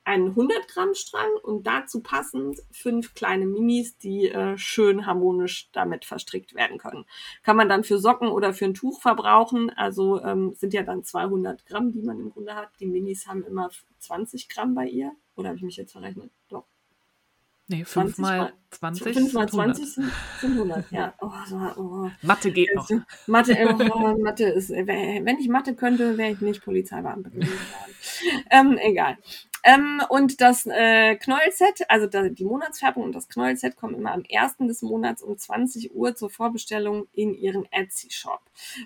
A: einen 100 Gramm Strang und dazu passend fünf kleine Minis, die äh, schön harmonisch damit verstrickt werden können. Kann man dann für Socken oder für ein Tuch verbrauchen. Also ähm, sind ja dann 200 Gramm, die man im Grunde hat. Die Minis haben immer 20 Gramm bei ihr. Oder habe ich mich jetzt verrechnet? Doch.
B: Nee,
A: 20
B: 5 mal
A: mal-
B: 20
A: 5 mal
B: sind 100.
A: 20 sind, sind 100. Ja. Oh, so, oh.
B: Mathe geht noch.
A: Mathe, oh, Mathe ist, äh, wenn ich Mathe könnte, wäre ich nicht Polizeibeamtin geworden. ähm, egal. Ähm, und das äh, Knäuelset, also da, die Monatsfärbung und das Knäuelset kommen immer am 1. des Monats um 20 Uhr zur Vorbestellung in ihren Etsy-Shop.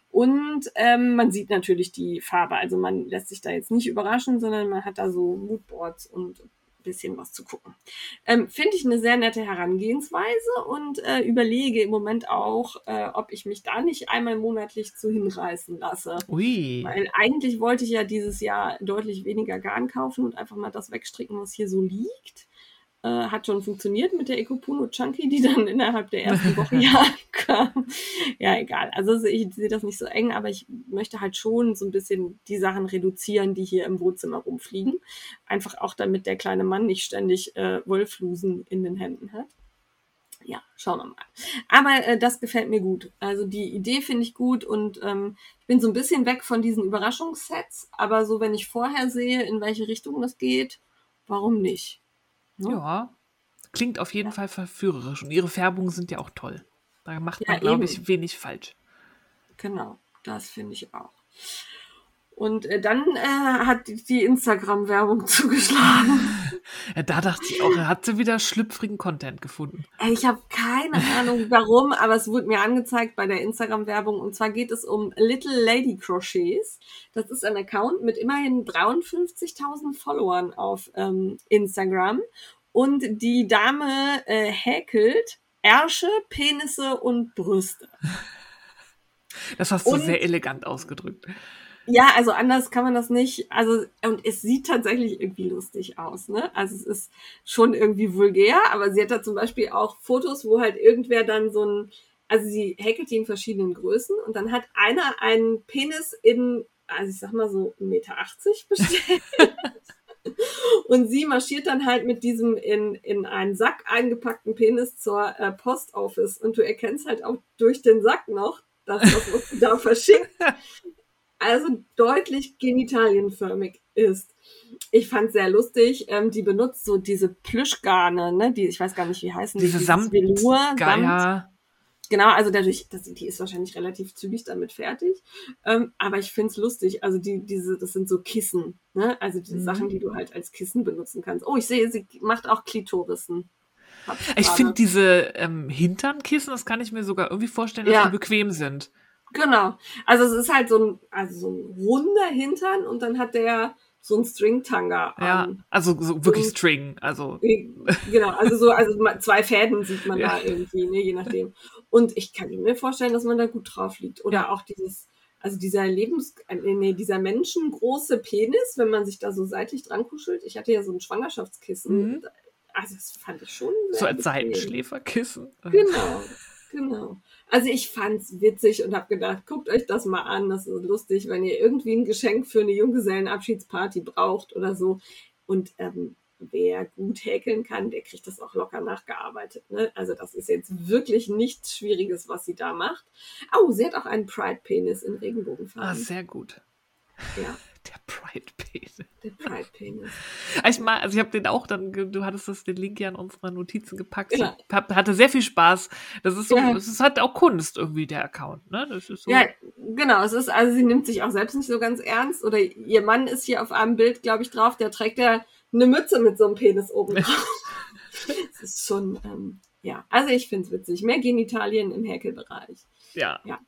A: Und ähm, man sieht natürlich die Farbe, also man lässt sich da jetzt nicht überraschen, sondern man hat da so Moodboards und bisschen was zu gucken. Ähm, Finde ich eine sehr nette Herangehensweise und äh, überlege im Moment auch, äh, ob ich mich da nicht einmal monatlich zu hinreißen lasse.
B: Ui.
A: Weil eigentlich wollte ich ja dieses Jahr deutlich weniger Garn kaufen und einfach mal das wegstricken, was hier so liegt. Äh, hat schon funktioniert mit der Ecopuno Chunky, die dann innerhalb der ersten Woche ja kam. Ja, egal. Also ich sehe das nicht so eng, aber ich möchte halt schon so ein bisschen die Sachen reduzieren, die hier im Wohnzimmer rumfliegen. Einfach auch damit der kleine Mann nicht ständig äh, Wollflusen in den Händen hat. Ja, schauen wir mal. Aber äh, das gefällt mir gut. Also die Idee finde ich gut und ähm, ich bin so ein bisschen weg von diesen Überraschungssets, aber so wenn ich vorher sehe, in welche Richtung das geht, warum nicht? Ne?
B: Ja. Klingt auf jeden Fall verführerisch. Und ihre Färbungen sind ja auch toll. Da macht
A: Ja,
B: man, glaube ich, wenig falsch.
A: Genau, das finde ich auch. Und äh, dann äh, hat die- die Instagram-Werbung zugeschlagen.
B: Ja, da dachte ich auch, er hat sie wieder schlüpfrigen Content gefunden.
A: Ich habe keine Ahnung warum, aber es wurde mir angezeigt bei der Instagram-Werbung. Und zwar geht es um Little Lady Crochets. Das ist ein Account mit immerhin 53.000 Followern auf ähm, Instagram. Und die Dame äh, häkelt Ärsche, Penisse und Brüste.
B: Das hast du
A: Und-
B: sehr elegant ausgedrückt.
A: Ja, also anders kann man das nicht. Also, und es sieht tatsächlich irgendwie lustig aus, ne? Also es ist schon irgendwie vulgär, aber sie hat da zum Beispiel auch Fotos, wo halt irgendwer dann so ein, also sie häkelt die in verschiedenen Größen und dann hat einer einen Penis in, also ich sag mal so 1,80 Meter bestellt. Und sie marschiert dann halt mit diesem in, in einen Sack eingepackten Penis zur äh, Post Office. Und du erkennst halt auch durch den Sack noch, dass das, was sie da verschickt, also deutlich genitalienförmig ist. Ich fand sehr lustig. Ähm, die benutzt so diese Plüschgarne, ne? Die, ich weiß gar nicht, wie heißen
B: Diese
A: die.
B: Samt,
A: Velour, Samt. Genau, also dadurch, das, die ist wahrscheinlich relativ zügig damit fertig. Ähm, aber ich find's lustig. Also die, diese, das sind so Kissen, ne? Also die
B: Mhm.
A: Sachen, die du halt als Kissen benutzen kannst. Oh, ich sehe, sie macht auch Klitorissen.
B: Ich finde diese ähm, Hinternkissen, das kann ich mir sogar irgendwie vorstellen, dass
A: Ja.
B: die bequem sind.
A: Genau. Also es ist halt so ein, also so ein runder Hintern und dann hat der so ein Stringtanga
B: Ja,
A: an.
B: also so wirklich
A: Und-
B: String. Also
A: Genau, also so, also zwei Fäden sieht man
B: Ja.
A: da irgendwie, ne, je nachdem. Und ich kann mir vorstellen, dass man da gut drauf liegt. Oder
B: Ja.
A: auch dieses, also dieser Lebens, äh, nee, dieser menschengroße Penis, wenn man sich da so seitlich dran kuschelt. Ich hatte ja so ein Schwangerschaftskissen.
B: Mhm.
A: Also das fand ich schon
B: so
A: bequem.
B: Seitenschläferkissen.
A: Genau, genau. Also ich fand's witzig und habe gedacht, guckt euch das mal an, das ist lustig, wenn ihr irgendwie ein Geschenk für eine Junggesellenabschiedsparty braucht oder so. Und ähm, wer gut häkeln kann, der kriegt das auch locker nachgearbeitet. Ne? Also das ist jetzt wirklich nichts Schwieriges, was sie da macht. Oh, sie hat auch einen Pride-Penis in
B: Ah,
A: Regenbogenfarben.
B: sehr gut.
A: ja.
B: Der Pride Penis.
A: Der Pride Penis.
B: Ich mal, also ich habe den auch dann, du hattest das den Link ja in unsere Notizen gepackt.
A: Ja.
B: Ich hab, hatte sehr viel Spaß. Das ist so,
A: Ja.
B: es ist halt auch Kunst irgendwie der Account, ne? Das ist so.
A: Ja, genau. Es ist, also sie nimmt sich auch selbst nicht so ganz ernst. Oder ihr Mann ist hier auf einem Bild, glaube ich, drauf, der trägt ja eine Mütze mit so einem Penis oben drauf. Das ist schon, ähm, ja. Also ich finde es witzig. Mehr Genitalien im Häkelbereich.
B: ja.
A: Ja.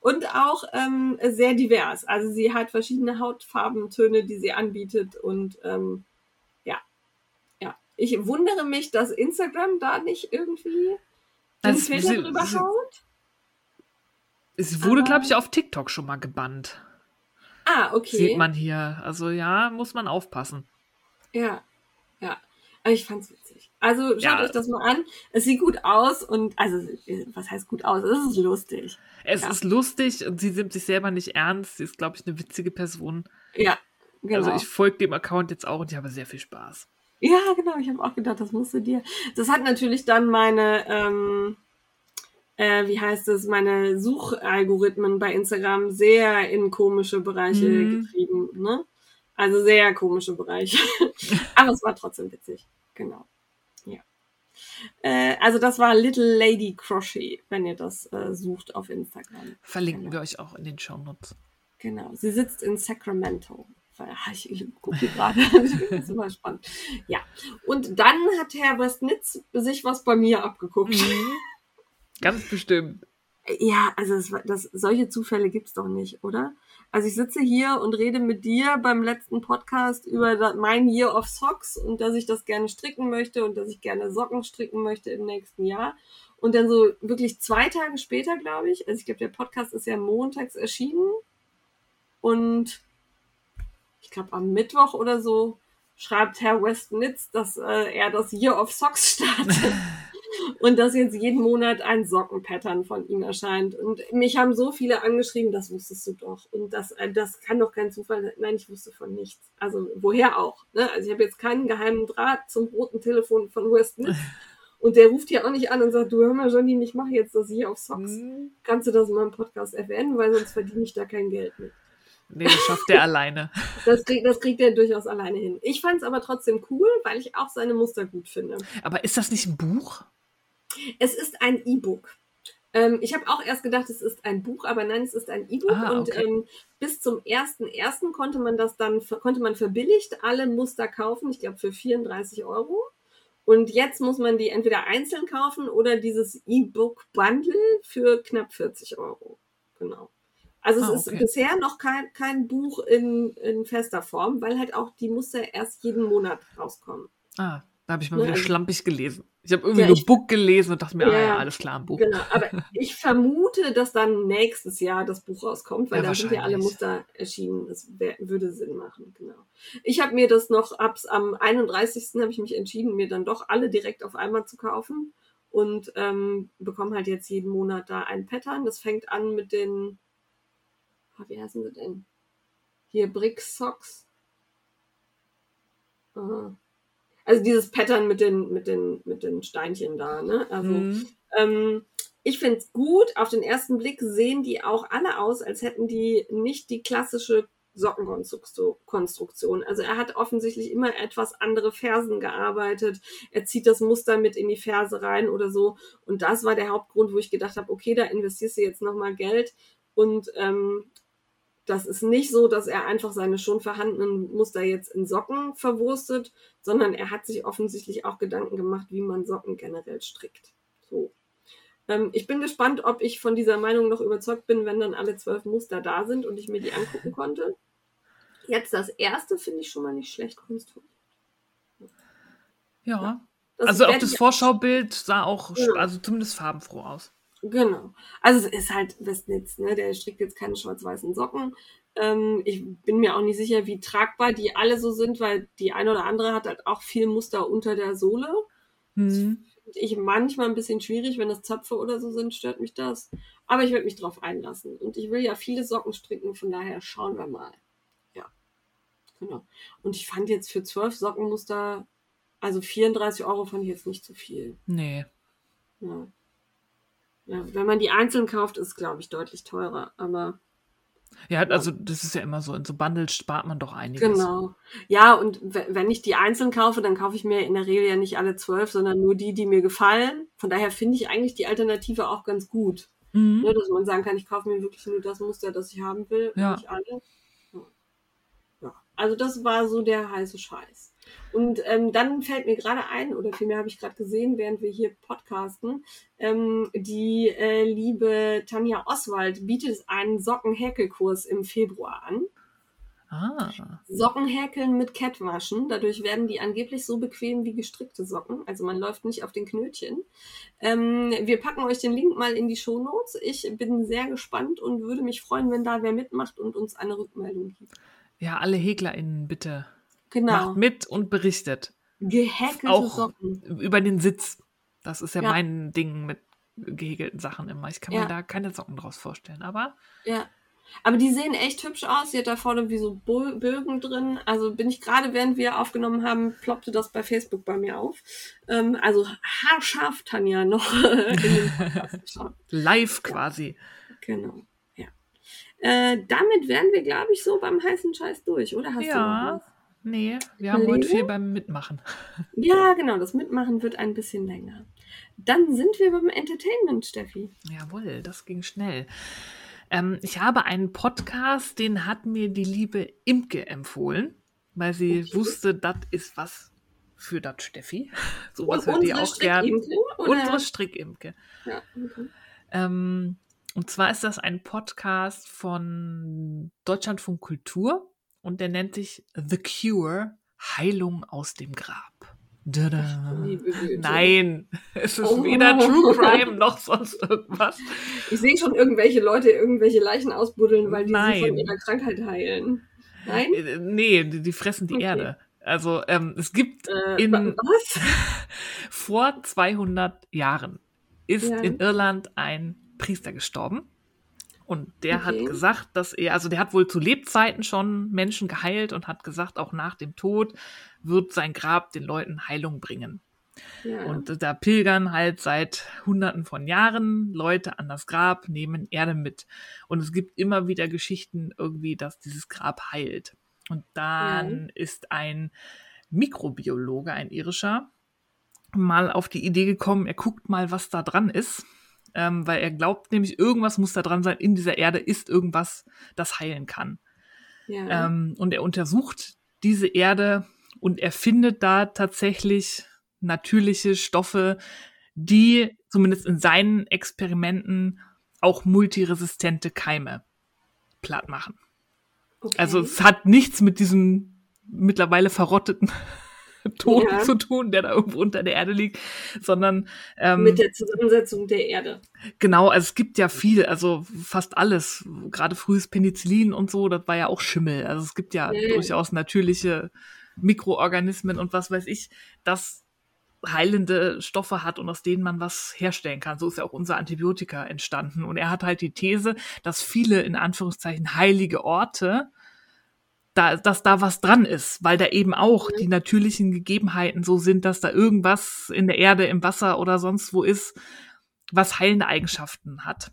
A: Und auch ähm, sehr divers. Also sie hat verschiedene Hautfarbentöne, die sie anbietet. Und ähm, ja. Ja. Ich wundere mich, dass Instagram da nicht irgendwie den Filter drüber haut.
B: Es wurde, glaube ich, auf TikTok schon mal gebannt.
A: Ah, okay.
B: Sieht man hier. Also ja, muss man aufpassen.
A: Ja, ja. Aber ich fand's witzig. Also schaut
B: Ja.
A: euch das mal an. Es sieht gut aus und also äh, was heißt gut aus? Es ist lustig.
B: Es
A: Ja.
B: ist lustig und sie nimmt sich selber nicht ernst. Sie ist, glaube ich, eine witzige Person.
A: Ja, genau.
B: Also ich folge dem Account jetzt auch und ich habe sehr viel Spaß.
A: ja, genau. Ich habe auch gedacht, das musst du dir. Das hat natürlich dann meine, ähm, äh, wie heißt es, meine Suchalgorithmen bei Instagram sehr in komische Bereiche
B: Mhm.
A: getrieben. Ne? Also sehr komische Bereiche. Aber es war trotzdem witzig. Genau. Äh, also das war Little Lady Crochet, wenn ihr das äh, sucht auf Instagram.
B: Verlinken
A: Genau.
B: wir euch auch in den Shownotes.
A: Genau. Sie sitzt in Sacramento. Ich, gucke gerade. das ist immer spannend. Ja. Und dann hat Herr Westnitz sich was bei mir abgeguckt.
B: Mhm. Ganz bestimmt.
A: Ja, also das, das, solche Zufälle gibt's doch nicht, oder? Also ich sitze hier und rede mit dir beim letzten Podcast über mein Year of Socks und dass ich das gerne stricken möchte und dass ich gerne Socken stricken möchte im nächsten Jahr. Und dann so wirklich zwei Tage später, glaube ich, also ich glaube, der Podcast ist ja montags erschienen und ich glaube am Mittwoch oder so schreibt Herr Westnitz, dass äh, er das Year of Socks startet. Und dass jetzt jeden Monat ein Sockenpattern von ihm erscheint. Und mich haben so viele angeschrieben, das wusstest du doch. Und das, äh, das kann doch kein Zufall sein. Nein, ich wusste von nichts. Also woher auch. Ne? Also ich habe jetzt keinen geheimen Draht zum roten Telefon von Westnitz. Und der ruft hier auch nicht an und sagt, du hör mal, Johnny, ich mache jetzt das hier auf Socks.
B: Mhm.
A: Kannst du das in meinem Podcast erwähnen, weil sonst verdiene ich da kein Geld mit.
B: Nee, das schafft er alleine.
A: Das, krieg, das kriegt er durchaus alleine hin. Ich fand es aber trotzdem cool, weil ich auch seine Muster gut finde.
B: Aber ist das nicht ein Buch?
A: Es ist ein E-Book. Ähm, ich habe auch erst gedacht, es ist ein Buch, aber nein, es ist ein E-Book
B: Ah,
A: und
B: okay.
A: ähm, bis zum 1.1. konnte man das dann, konnte man verbilligt alle Muster kaufen, ich glaube für 34 Euro. Und jetzt muss man die entweder einzeln kaufen oder dieses E-Book-Bundle für knapp 40 Euro. Genau. Also es
B: Ah,
A: ist
B: okay.
A: bisher noch kein, kein Buch in, in fester Form, weil halt auch die Muster erst jeden Monat rauskommen.
B: Ah, da habe ich mal
A: Ne,
B: wieder
A: also-
B: schlampig gelesen. Ich habe irgendwie
A: Ja,
B: nur
A: ich-
B: Book gelesen und dachte mir, ah
A: Ja.
B: ja, alles klar, ein Buch.
A: Genau, aber ich vermute, dass dann nächstes Jahr das Buch rauskommt, weil
B: Ja,
A: dann sind ja alle. Muster erschienen. Das wär, würde Sinn machen, genau. Ich habe mir das noch abs am 31. habe ich mich entschieden, mir dann doch alle direkt auf einmal zu kaufen und ähm, bekomme halt jetzt jeden Monat da ein Pattern. Das fängt an mit den, ah, wie heißen sie denn? Hier Brick Socks. Aha. Also dieses Pattern mit den, mit den, mit den Steinchen da, ne? Also
B: Mhm.
A: ähm, ich finde es gut. Auf den ersten Blick sehen die auch alle aus, als hätten die nicht die klassische Sockenkonstruktion. Also er hat offensichtlich immer etwas andere Fersen gearbeitet. Er zieht das Muster mit in die Ferse rein oder so. Und das war der Hauptgrund, wo ich gedacht habe, okay, da investierst du jetzt nochmal Geld. Und ähm, das ist nicht so, dass er einfach seine schon vorhandenen Muster jetzt in Socken verwurstet, sondern er hat sich offensichtlich auch Gedanken gemacht, wie man Socken generell strickt. So. Ähm, ich bin gespannt, ob ich von dieser Meinung noch überzeugt bin, wenn dann alle zwölf Muster da sind und ich mir die angucken konnte. Jetzt das erste finde ich schon mal nicht schlecht konstruiert.
B: Ja.
A: Das
B: also auch das Vorschaubild sah auch,
A: Ja.
B: also zumindest farbenfroh aus.
A: Genau. Also es ist halt Westnitz, ne? Der strickt jetzt keine schwarz-weißen Socken. Ähm, ich bin mir auch nicht sicher, wie tragbar die alle so sind, weil die eine oder andere hat halt auch viel Muster unter der Sohle.
B: Mhm.
A: Finde ich manchmal ein bisschen schwierig, wenn das Zöpfe oder so sind, stört mich das. Aber ich werde mich drauf einlassen. Und ich will ja viele Socken stricken, von daher schauen wir mal. Ja. Genau. Und ich fand jetzt für zwölf Sockenmuster, also 34 Euro fand ich jetzt nicht zu viel.
B: Nee.
A: Ja. Ja. Wenn man die einzeln kauft, ist glaube ich deutlich teurer. Aber
B: Ja, also das ist ja immer so, in so Bundles spart man doch einiges.
A: Genau. Ja, und wenn ich die einzeln kaufe, dann kaufe ich mir in der Regel ja nicht alle zwölf, sondern nur die, die mir gefallen. Von daher finde ich eigentlich die Alternative auch ganz gut. Mhm. Ne, dass man sagen kann, ich kaufe mir wirklich nur das Muster, das ich haben will, ja. nicht alle. Ja. Also das war so der heiße Scheiß. Und ähm, dann fällt mir gerade ein, oder vielmehr habe ich gerade gesehen, während wir hier podcasten, ähm, die äh, liebe Tanja Oswald bietet einen Sockenhäkelkurs im Februar an. Ah. Socken häkeln mit Kettwaschen. Dadurch werden die angeblich so bequem wie gestrickte Socken. Also man läuft nicht auf den Knötchen. Ähm, wir packen euch den Link mal in die Show Notes. Ich bin sehr gespannt und würde mich freuen, wenn da wer mitmacht und uns eine Rückmeldung gibt.
B: Ja, alle HeglerInnen bitte. Genau. Macht mit und berichtet.
A: Gehäkelte Auch Socken.
B: Über den Sitz. Das ist ja, ja, mein Ding mit gehäkelten Sachen immer. Ich kann ja. mir da keine Socken draus vorstellen, aber.
A: Ja. Aber die sehen echt hübsch aus. Sie hat da vorne wie so Bögen drin. Also bin ich gerade, während wir aufgenommen haben, ploppte das bei Facebook bei mir auf. Ähm, also haarscharf, Tanja, noch
B: Live quasi.
A: Genau. Ja. Äh, damit wären wir, glaube ich, so beim heißen Scheiß durch, oder?
B: Hast ja. du noch was? Nee, wir haben heute viel beim Mitmachen.
A: Ja, genau, das Mitmachen wird ein bisschen länger. Dann sind wir beim Entertainment, Steffi.
B: Jawohl, das ging schnell. Ähm, ich habe einen Podcast, den hat mir die liebe Imke empfohlen, weil sie okay. wusste, das ist was für das Steffi. Sowas hört die auch gern. Unsere Strickimke. Ja, okay. ähm, und zwar ist das ein Podcast von Deutschlandfunk Kultur und der nennt sich The Cure, Heilung aus dem Grab. Nein, es ist oh. weder True Crime noch sonst irgendwas.
A: Ich sehe schon irgendwelche Leute irgendwelche Leichen ausbuddeln, weil die Nein. sie von ihrer Krankheit heilen. Nein? Äh,
B: nee, die, die fressen die okay. Erde. Also ähm, es gibt äh, in was? vor 200 Jahren ist ja. in Irland ein Priester gestorben und der okay. hat gesagt, dass er, also der hat wohl zu Lebzeiten schon Menschen geheilt und hat gesagt, auch nach dem Tod wird sein Grab den Leuten Heilung bringen. Ja. Und da pilgern halt seit Hunderten von Jahren Leute an das Grab, nehmen Erde mit. Und es gibt immer wieder Geschichten irgendwie, dass dieses Grab heilt. Und dann ja. ist ein Mikrobiologe, ein irischer, mal auf die Idee gekommen, er guckt mal, was da dran ist ähm, weil er glaubt nämlich, irgendwas muss da dran sein, in dieser Erde ist irgendwas, das heilen kann. Ja. Ähm, und er untersucht diese Erde und er findet da tatsächlich natürliche Stoffe, die zumindest in seinen Experimenten auch multiresistente Keime platt machen. Okay. Also es hat nichts mit diesem mittlerweile verrotteten Ton ja. zu tun, der da irgendwo unter der Erde liegt, sondern
A: ähm, mit der Zusammensetzung der Erde.
B: Genau, also es gibt ja viel, also fast alles, gerade frühes Penicillin und so, das war ja auch Schimmel. Also es gibt ja, ja. durchaus natürliche Mikroorganismen und was weiß ich, das heilende Stoffe hat und aus denen man was herstellen kann. So ist ja auch unser Antibiotika entstanden. Und er hat halt die These, dass viele in Anführungszeichen heilige Orte da, dass da was dran ist, weil da eben auch die natürlichen Gegebenheiten so sind, dass da irgendwas in der Erde, im Wasser oder sonst wo ist, was heilende Eigenschaften hat.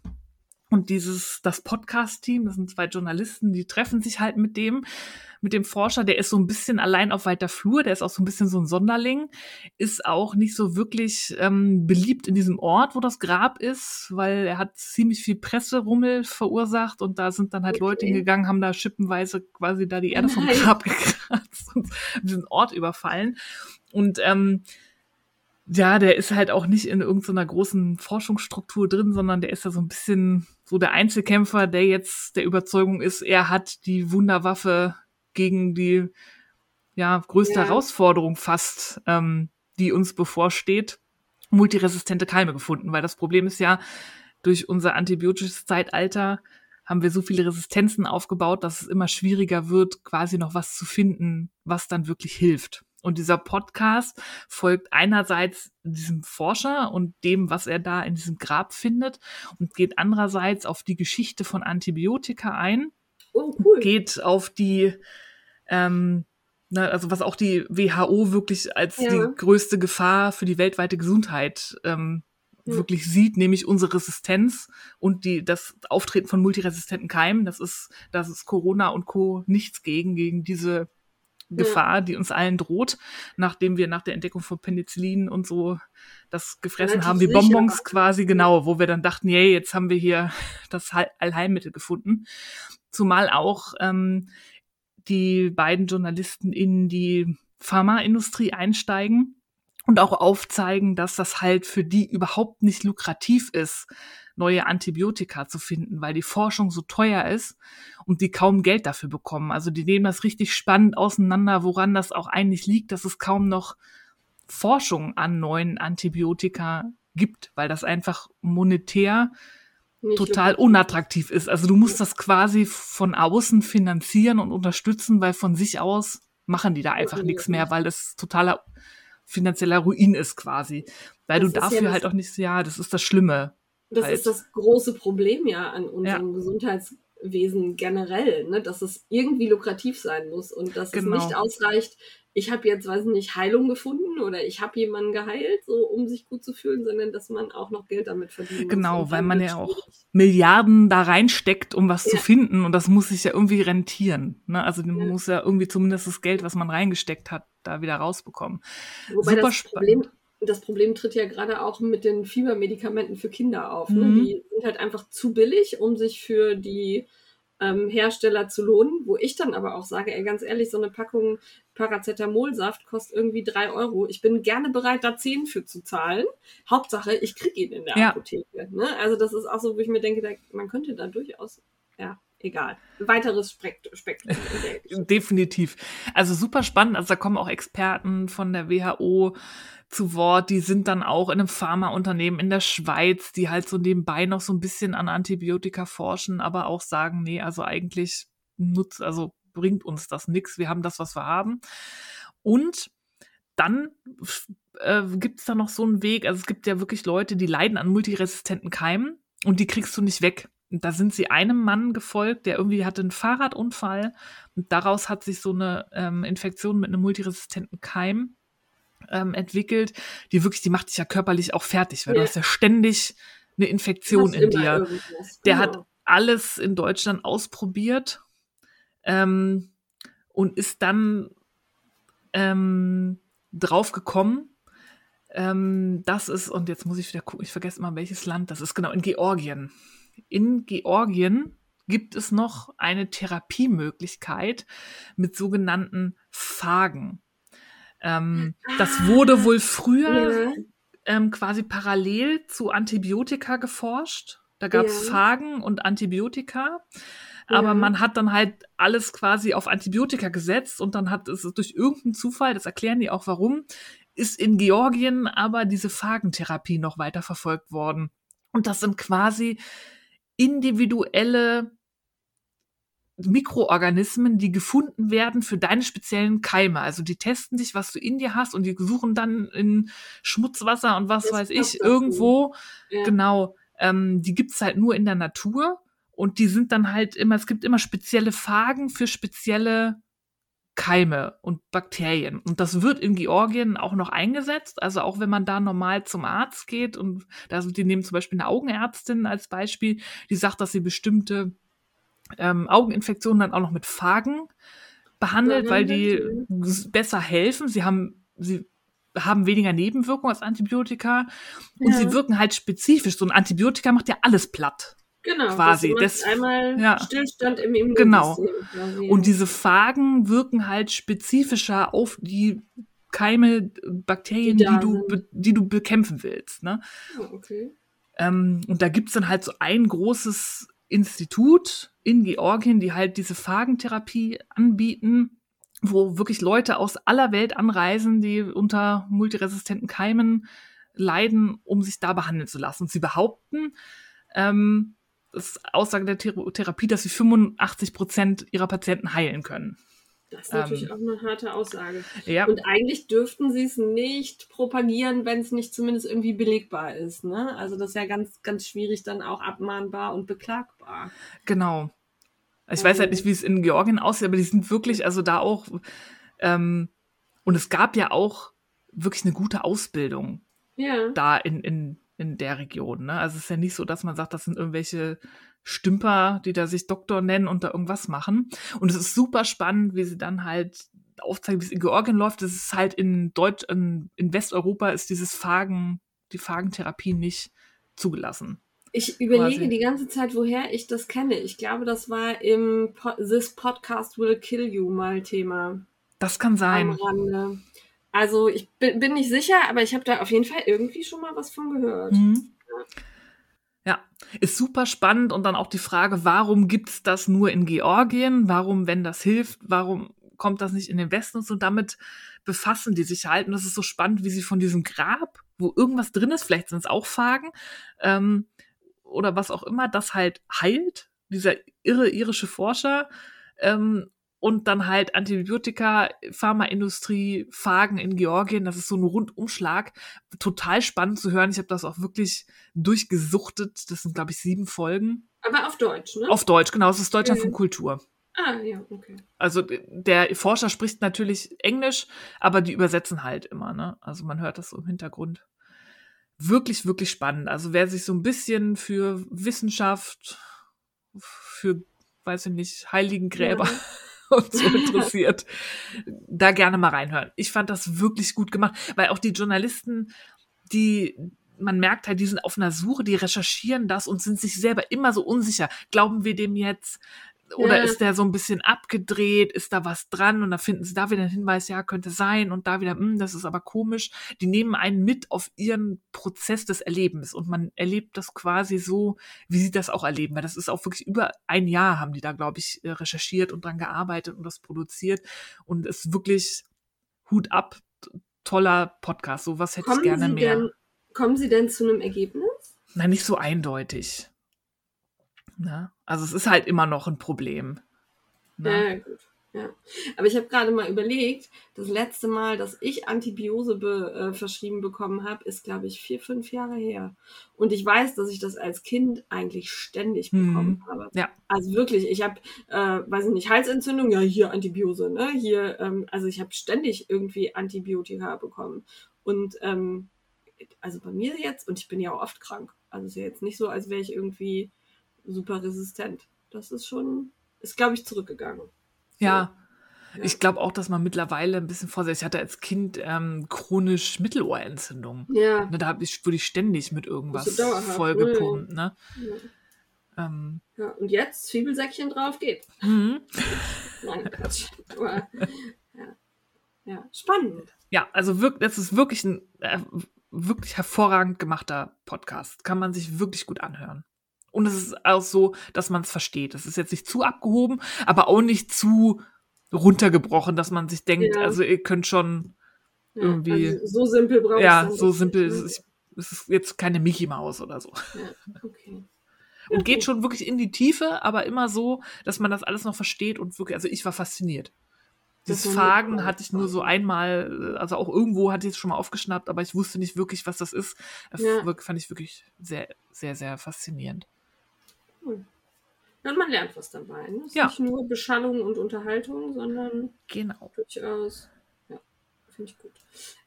B: Und dieses, das Podcast-Team, das sind zwei Journalisten, die treffen sich halt mit dem mit dem Forscher, der ist so ein bisschen allein auf weiter Flur, der ist auch so ein bisschen so ein Sonderling, ist auch nicht so wirklich ähm, beliebt in diesem Ort, wo das Grab ist, weil er hat ziemlich viel Presserummel verursacht und da sind dann halt okay. Leute hingegangen, haben da schippenweise quasi da die Erde vom Grab gekratzt und diesen Ort überfallen. Und ähm, ja, der ist halt auch nicht in irgendeiner großen Forschungsstruktur drin, sondern der ist ja so ein bisschen so der Einzelkämpfer, der jetzt der Überzeugung ist, er hat die Wunderwaffe gegen die ja, größte ja. Herausforderung fast, ähm, die uns bevorsteht, multiresistente Keime gefunden. Weil das Problem ist ja, durch unser antibiotisches Zeitalter haben wir so viele Resistenzen aufgebaut, dass es immer schwieriger wird, quasi noch was zu finden, was dann wirklich hilft. Und dieser Podcast folgt einerseits diesem Forscher und dem, was er da in diesem Grab findet und geht andererseits auf die Geschichte von Antibiotika ein Oh, cool. Geht auf die, ähm, na, also was auch die WHO wirklich als ja. die größte Gefahr für die weltweite Gesundheit ähm, wirklich sieht, nämlich unsere Resistenz und die, das Auftreten von multiresistenten Keimen. Das ist, das ist Corona und Co. nichts gegen, gegen diese Gefahr, die uns allen droht, nachdem wir nach der Entdeckung von Penicillin und so das gefressen
A: Relativ
B: haben, wie
A: sicher
B: Bonbons
A: war.
B: quasi, genau, wo wir dann dachten, yay, jetzt haben wir hier das Heil- Allheilmittel gefunden. Zumal auch ähm, die beiden Journalisten in die Pharmaindustrie einsteigen und auch aufzeigen, dass das halt für die überhaupt nicht lukrativ ist, neue Antibiotika zu finden, weil die Forschung so teuer ist und die kaum Geld dafür bekommen. Also die nehmen das richtig spannend auseinander, woran das auch eigentlich liegt, dass es kaum noch Forschung an neuen Antibiotika gibt, weil das einfach monetär
A: Nicht
B: total unattraktiv ist. Also du musst das quasi von außen finanzieren und unterstützen, weil von sich aus machen die da einfach
A: Ja,
B: nichts
A: ja.
B: mehr, weil das totaler finanzieller Ruin ist quasi. Weil
A: Das
B: du
A: ja
B: dafür
A: das-
B: halt auch nicht, ja, das ist das Schlimme.
A: Das
B: halt.
A: ist das große Problem ja an unserem Gesundheitswesen generell, ne? dass es irgendwie lukrativ sein muss und dass
B: Genau.
A: es nicht ausreicht, ich habe jetzt, weiß nicht, Heilung gefunden oder ich habe jemanden geheilt, so um sich gut zu fühlen, sondern dass man auch noch Geld damit verdienen
B: Genau, weil man ja auch. Milliarden da reinsteckt, um was zu
A: Ja.
B: finden und das muss sich ja irgendwie rentieren. Ne? Also man
A: Ja.
B: muss ja irgendwie zumindest das Geld, was man reingesteckt hat, da wieder rausbekommen.
A: Wobei
B: super
A: das Problem, das Problem tritt ja gerade auch mit den Fiebermedikamenten für Kinder auf. Ne?
B: Mhm.
A: Die sind halt einfach zu billig, um sich für die ähm, Hersteller zu lohnen. Wo ich dann aber auch sage, ey, ganz ehrlich, so eine Packung Paracetamolsaft kostet irgendwie drei Euro. Ich bin gerne bereit, da 10 für zu zahlen. Hauptsache, ich kriege ihn in der
B: Ja.
A: Apotheke. Ne? Also das ist auch so, wo ich mir denke, man könnte da durchaus, ja, egal. Weiteres Spekt Spektrum. Geschichte.
B: Definitiv. Also super spannend. Also da kommen auch Experten von der WHO zu Wort. Die sind dann auch in einem Pharmaunternehmen in der Schweiz, die halt so nebenbei noch so ein bisschen an Antibiotika forschen, aber auch sagen, nee, also eigentlich nutzt, also bringt uns das nichts. Wir haben das, was wir haben. Und dann äh, gibt es da noch so einen Weg. Also es gibt ja wirklich Leute, die leiden an multiresistenten Keimen und die kriegst du nicht weg. Da sind sie einem Mann gefolgt, der irgendwie hatte einen Fahrradunfall und daraus hat sich so eine ähm, Infektion mit einem multiresistenten Keim ähm, entwickelt, die wirklich, die macht dich ja körperlich auch fertig, weil du
A: Ja.
B: hast ja ständig eine Infektion in dir.
A: irgendwas.
B: Der
A: Genau.
B: hat alles in Deutschland ausprobiert ähm, und ist dann ähm, drauf gekommen, ähm, das ist, und jetzt muss ich wieder gucken, ich vergesse mal, welches Land das ist, genau, in Georgien. In Georgien gibt es noch eine Therapiemöglichkeit mit sogenannten Phagen. Ähm, das wurde wohl früher
A: Ja.
B: ähm, quasi parallel zu Antibiotika geforscht. Da gab es
A: Ja.
B: Phagen und Antibiotika. Aber
A: Ja.
B: man hat dann halt alles quasi auf Antibiotika gesetzt und dann hat es durch irgendeinen Zufall, das erklären die auch warum, ist in Georgien aber diese Phagentherapie noch weiter verfolgt worden. Und das sind quasi individuelle Mikroorganismen, die gefunden werden für deine speziellen Keime. Also die testen dich, was du in dir hast und die suchen dann in Schmutzwasser und was
A: Das
B: weiß ich irgendwo.
A: Ja.
B: Genau. Ähm, die gibt's halt nur in der Natur und die sind dann halt immer, es gibt immer spezielle Phagen für spezielle Keime und Bakterien. Und das wird in Georgien auch noch eingesetzt. Also auch wenn man da normal zum Arzt geht und da sind, die nehmen zum Beispiel eine Augenärztin als Beispiel, die sagt, dass sie bestimmte ähm, Augeninfektionen dann auch noch mit Phagen behandelt, weil die besser helfen. Sie haben, sie haben weniger Nebenwirkungen als Antibiotika und
A: Ja.
B: sie wirken halt spezifisch. So ein Antibiotika macht ja alles platt.
A: Genau,
B: quasi.
A: Das einmal
B: ja.
A: Stillstand im Immunsystem.
B: Genau.
A: Quasi.
B: Und diese Phagen wirken halt spezifischer auf die Keime, Bakterien,
A: Die
B: die, du, die du bekämpfen willst. Ne?
A: Ah, okay.
B: Ähm, und da gibt's dann halt so ein großes Institut in Georgien, die halt diese Phagentherapie anbieten, wo wirklich Leute aus aller Welt anreisen, die unter multiresistenten Keimen leiden, um sich da behandeln zu lassen. Und sie behaupten, ähm, das ist Aussage der Thera- Therapie, dass sie 85 Prozent ihrer Patienten heilen können.
A: Das ist natürlich
B: Ähm,
A: auch eine harte Aussage.
B: Ja,
A: Und eigentlich dürften sie es nicht propagieren, wenn es nicht zumindest irgendwie belegbar ist. Ne? Also das ist ja ganz, ganz schwierig dann auch abmahnbar und beklagbar.
B: Genau. Ich weiß halt nicht, wie es in Georgien aussieht, aber die sind wirklich, also da auch, ähm, und es gab ja auch wirklich eine gute Ausbildung
A: Ja.
B: da in, in in der Region. Ne? Also es ist ja nicht so, dass man sagt, das sind irgendwelche Stümper, die da sich Doktor nennen und da irgendwas machen. Und es ist super spannend, wie sie dann halt aufzeigen, wie es in Georgien läuft. Das ist halt in Deutsch, in, in Westeuropa ist dieses Phagen, die Phagentherapie nicht zugelassen.
A: Ich überlege quasi. die ganze Zeit, woher ich das kenne. Ich glaube, das war im po This Podcast Will Kill You mal Thema.
B: Das kann sein.
A: Also ich bin, bin, nicht sicher, aber ich habe da auf jeden Fall irgendwie schon mal was von gehört. Mhm.
B: Ja. ist super spannend und dann auch die Frage, warum gibt es das nur in Georgien? Warum, wenn das hilft, warum kommt das nicht in den Westen? Und so damit befassen die sich halt. Und das ist so spannend, wie sie von diesem Grab, wo irgendwas drin ist, vielleicht sind es auch Fagen, ähm, oder was auch immer, das halt heilt, dieser irre irische Forscher, ähm, und dann halt Antibiotika, Pharmaindustrie, Phagen in Georgien. Das ist so ein Rundumschlag. Total spannend zu hören. Ich habe das auch wirklich durchgesuchtet. Das sind, glaube ich, sieben Folgen.
A: Aber auf Deutsch, ne?
B: Auf Deutsch, genau. Es ist Deutschland mhm. von Kultur.
A: Ah, ja, okay.
B: Also der Forscher spricht natürlich Englisch, aber die übersetzen halt immer, ne? Also man hört das so im Hintergrund wirklich, wirklich spannend. Also wer sich so ein bisschen für Wissenschaft, für, weiß ich nicht, Heiligengräber ja. Und so interessiert, da gerne mal reinhören. Ich fand das wirklich gut gemacht, weil auch die Journalisten, die, man merkt halt, die sind auf einer Suche, die recherchieren das und sind sich selber immer so unsicher. Glauben wir dem jetzt? Oder ja. ist der so ein bisschen abgedreht? Ist da was dran? Und da finden sie da wieder einen Hinweis, ja, könnte sein. Und da wieder, hm, das ist aber komisch. Die nehmen einen mit auf ihren Prozess des Erlebens. Und man erlebt das quasi so, wie sie das auch erleben. Weil das ist auch wirklich über ein Jahr haben die da, glaube ich, äh, recherchiert und dran gearbeitet und das produziert. Und es ist wirklich Hut ab, toller Podcast. Sowas hätte kommen ich gerne
A: sie
B: mehr.
A: Denn, kommen Sie denn zu einem Ergebnis?
B: Nein, nicht so eindeutig. Ne? Also es ist halt immer noch ein Problem.
A: Ne? Ja, gut. Ja. Aber ich habe gerade mal überlegt, das letzte Mal, dass ich Antibiose be, äh, verschrieben bekommen habe, ist, glaube ich, vier, fünf Jahre her. Und ich weiß, dass ich das als Kind eigentlich ständig hm. bekommen habe.
B: Ja.
A: Also wirklich, ich habe, äh, weiß ich nicht, Halsentzündung, ja, hier Antibiose, ne? Hier, ähm, also ich habe ständig irgendwie Antibiotika bekommen. Und ähm, also bei mir jetzt, und ich bin ja auch oft krank. Also es ist ja jetzt nicht so, als wäre ich irgendwie super resistent. Das ist schon, ist, glaube ich, zurückgegangen.
B: Ja. ja. Ich glaube auch, dass man mittlerweile ein bisschen vorsichtig. Ich hatte als Kind ähm, chronisch Mittelohrentzündung.
A: Ja.
B: Ne, da ich, wurde ich ständig mit irgendwas vollgepumpt. Ne?
A: Ja. Ähm, ja, und jetzt Zwiebelsäckchen drauf geht.
B: Mhm.
A: Nein, Quatsch. Aber, ja. ja, spannend.
B: Ja, also wirklich, das ist wirklich ein äh, wirklich hervorragend gemachter Podcast. Kann man sich wirklich gut anhören. Und es ist auch so, dass man es versteht. Es ist jetzt nicht zu abgehoben, aber auch nicht zu runtergebrochen, dass man sich denkt, ja. also ihr könnt schon ja, irgendwie. Also
A: so simpel braucht
B: Ja, so simpel. Ne? es, ist, es ist jetzt keine Mickey Maus oder so.
A: Ja, okay.
B: Und geht schon wirklich in die Tiefe, aber immer so, dass man das alles noch versteht und wirklich, also ich war fasziniert. Dieses Fagen hatte ich nur so einmal, also auch irgendwo hatte ich es schon mal aufgeschnappt, aber ich wusste nicht wirklich, was das ist. Das ja. fand ich wirklich sehr, sehr, sehr faszinierend.
A: Cool. Und man lernt was dabei. Ne? Es ist
B: ja.
A: nicht nur Beschallung und Unterhaltung, sondern
B: genau.
A: durchaus, ja, finde ich gut.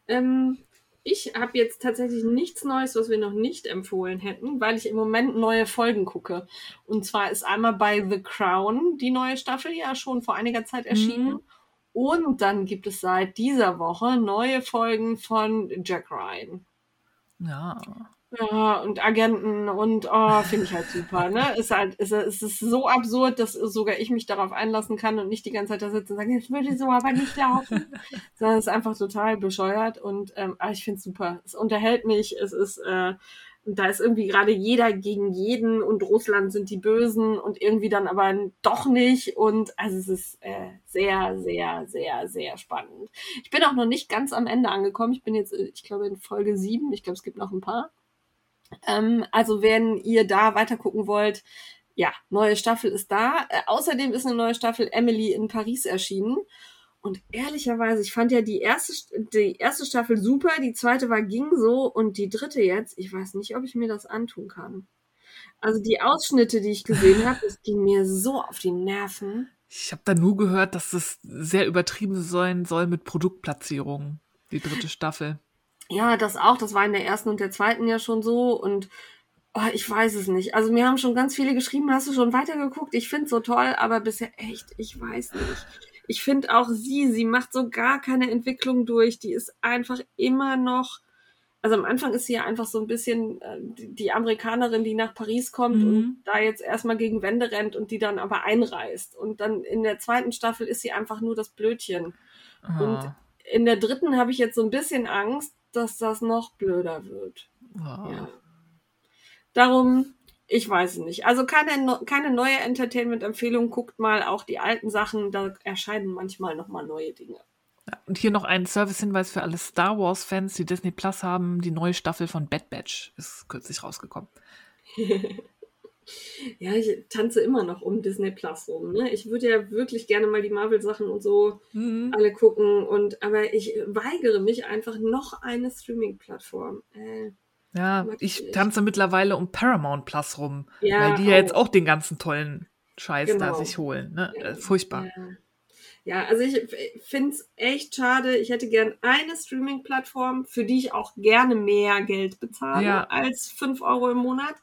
A: Ähm, ich habe jetzt tatsächlich nichts Neues, was wir noch nicht empfohlen hätten, weil ich im Moment neue Folgen gucke. Und zwar ist einmal bei The Crown die neue Staffel ja schon vor einiger Zeit erschienen. Mhm. Und dann gibt es seit dieser Woche neue Folgen von Jack Ryan.
B: Ja.
A: Ja, und Agenten und oh, finde ich halt super, ne? Ist halt, ist, ist es so absurd, dass sogar ich mich darauf einlassen kann und nicht die ganze Zeit da sitze und sage, jetzt würde so aber nicht laufen. Sondern es ist einfach total bescheuert und ähm, ah, ich finde es super. Es unterhält mich, es ist, äh, da ist irgendwie gerade jeder gegen jeden und Russland sind die Bösen und irgendwie dann aber doch nicht. Und also es ist äh, sehr, sehr, sehr, sehr spannend. Ich bin auch noch nicht ganz am Ende angekommen. Ich bin jetzt, äh, ich glaube, in Folge sieben. Ich glaube, es gibt noch ein paar. Ähm, also wenn ihr da weiter gucken wollt, ja, neue Staffel ist da. Äh, außerdem ist eine neue Staffel Emily in Paris erschienen. Und ehrlicherweise, ich fand ja die erste, die erste Staffel super, die zweite war ging so und die dritte jetzt, ich weiß nicht, ob ich mir das antun kann. Also die Ausschnitte, die ich gesehen habe, das ging mir so auf die Nerven.
B: Ich habe da nur gehört, dass das sehr übertrieben sein soll mit Produktplatzierungen, die dritte Staffel.
A: Ja, das auch. Das war in der ersten und der zweiten ja schon so. Und oh, ich weiß es nicht. Also mir haben schon ganz viele geschrieben, hast du schon weitergeguckt? Ich finde es so toll, aber bisher echt, ich weiß nicht. Ich finde auch sie, sie macht so gar keine Entwicklung durch. Die ist einfach immer noch also am Anfang ist sie ja einfach so ein bisschen äh, die, Amerikanerin, die nach Paris kommt mhm. und da jetzt erstmal gegen Wände rennt und die dann aber einreißt. Und dann in der zweiten Staffel ist sie einfach nur das Blödchen. Oh. Und in der dritten habe ich jetzt so ein bisschen Angst, dass das noch blöder wird. Oh. Ja. Darum, ich weiß es nicht. Also keine, keine neue Entertainment-Empfehlung. Guckt mal auch die alten Sachen. Da erscheinen manchmal nochmal neue Dinge.
B: Ja, und hier noch ein Service-Hinweis für alle Star Wars-Fans, die Disney Plus haben. Die neue Staffel von Bad Batch ist kürzlich rausgekommen.
A: ja, ich tanze immer noch um Disney Plus rum. Ne? Ich würde ja wirklich gerne mal die Marvel-Sachen und so mhm. alle gucken. Und, aber ich weigere mich einfach noch eine Streaming-Plattform. Äh,
B: ja, ich tanze mittlerweile um Paramount Plus rum, ja, weil die ja jetzt auch den ganzen tollen Scheiß genau. da sich holen. Ne? Ja, Furchtbar.
A: Ja. Ja, also ich finde es echt schade. Ich hätte gern eine Streaming-Plattform, für die ich auch gerne mehr Geld bezahle ja. als 5 Euro im Monat.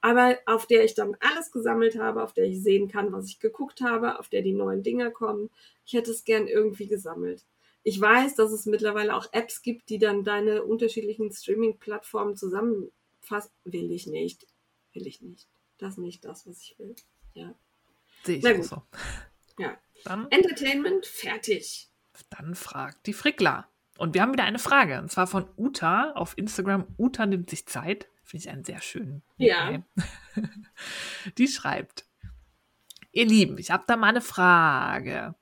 A: Aber auf der ich dann alles gesammelt habe, auf der ich sehen kann, was ich geguckt habe, auf der die neuen Dinger kommen. Ich hätte es gern irgendwie gesammelt. Ich weiß, dass es mittlerweile auch Apps gibt, die dann deine unterschiedlichen Streaming-Plattformen zusammenfassen. Will ich nicht. Will ich nicht. Das ist nicht das, was ich will. Ja.
B: Sehe ich auch so.
A: Ja. Dann, Entertainment, fertig.
B: Dann fragt die Frickler. Und wir haben wieder eine Frage, und zwar von Uta auf Instagram. Uta nimmt sich Zeit. Finde ich einen sehr schönen.
A: Ja.
B: Die schreibt. Ihr Lieben, ich habe da mal eine Frage.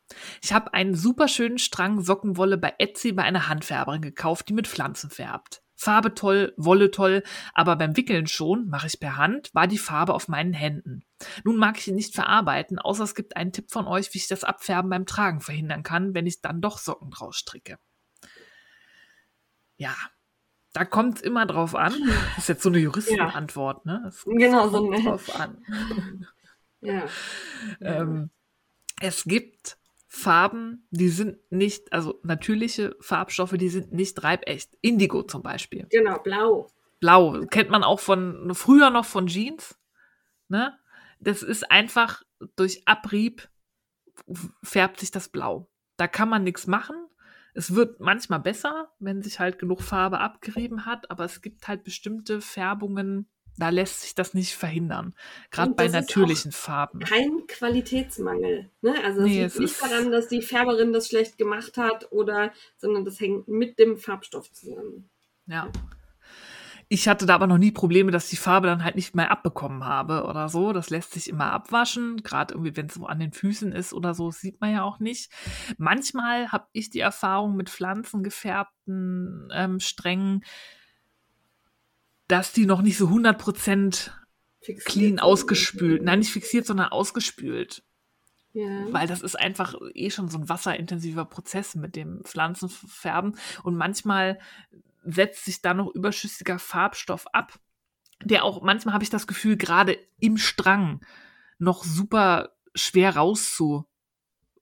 B: Ich habe einen super schönen Strang Sockenwolle bei Etsy bei einer Handfärberin gekauft, die mit Pflanzen färbt. Farbe toll, Wolle toll, aber beim Wickeln schon, mache ich per Hand, war die Farbe auf meinen Händen. Nun mag ich ihn nicht verarbeiten, außer es gibt einen Tipp von euch, wie ich das Abfärben beim Tragen verhindern kann, wenn ich dann doch Socken draus stricke. Ja, da kommt es immer drauf an. Das ist jetzt so eine Juristenantwort, ja. ne? Das
A: genau, so eine.
B: drauf an.
A: ja.
B: ähm, es gibt Farben, die sind nicht, also natürliche Farbstoffe, die sind nicht reibecht. Indigo zum Beispiel.
A: Genau, blau.
B: Blau kennt man auch von früher noch von Jeans. Ne? Das ist einfach durch Abrieb färbt sich das blau. Da kann man nichts machen. Es wird manchmal besser, wenn sich halt genug Farbe abgerieben hat, aber es gibt halt bestimmte Färbungen, da lässt sich das nicht verhindern. Gerade bei natürlichen Farben.
A: Kein Qualitätsmangel. Ne? Also nee, es liegt nicht daran, dass die Färberin das schlecht gemacht hat oder, sondern das hängt mit dem Farbstoff zusammen.
B: Ja. Ich hatte da aber noch nie Probleme, dass die Farbe dann halt nicht mehr abbekommen habe oder so. Das lässt sich immer abwaschen, gerade irgendwie, wenn es so an den Füßen ist oder so, sieht man ja auch nicht. Manchmal habe ich die Erfahrung mit pflanzengefärbten ähm, Strängen, dass die noch nicht so 100% fixiert clean ausgespült, nein, nicht fixiert, sondern ausgespült. Ja. Weil das ist einfach eh schon so ein wasserintensiver Prozess mit dem Pflanzenfärben. Und manchmal setzt sich da noch überschüssiger Farbstoff ab, der auch, manchmal habe ich das Gefühl, gerade im Strang noch super schwer rauszuspülen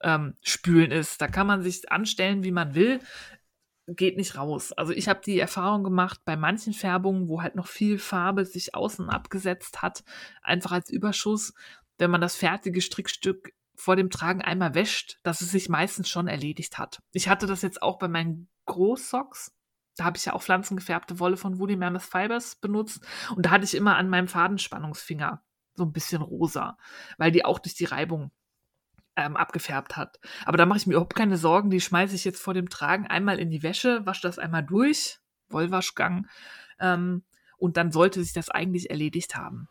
B: ähm, ist. Da kann man sich anstellen, wie man will geht nicht raus. Also ich habe die Erfahrung gemacht bei manchen Färbungen, wo halt noch viel Farbe sich außen abgesetzt hat, einfach als Überschuss, wenn man das fertige Strickstück vor dem Tragen einmal wäscht, dass es sich meistens schon erledigt hat. Ich hatte das jetzt auch bei meinen Großsocks. Da habe ich ja auch pflanzengefärbte Wolle von Woody Mammoth Fibers benutzt und da hatte ich immer an meinem Fadenspannungsfinger so ein bisschen rosa, weil die auch durch die Reibung ähm, abgefärbt hat. Aber da mache ich mir überhaupt keine Sorgen. Die schmeiße ich jetzt vor dem Tragen einmal in die Wäsche, wasche das einmal durch, Wollwaschgang, ähm, und dann sollte sich das eigentlich erledigt haben.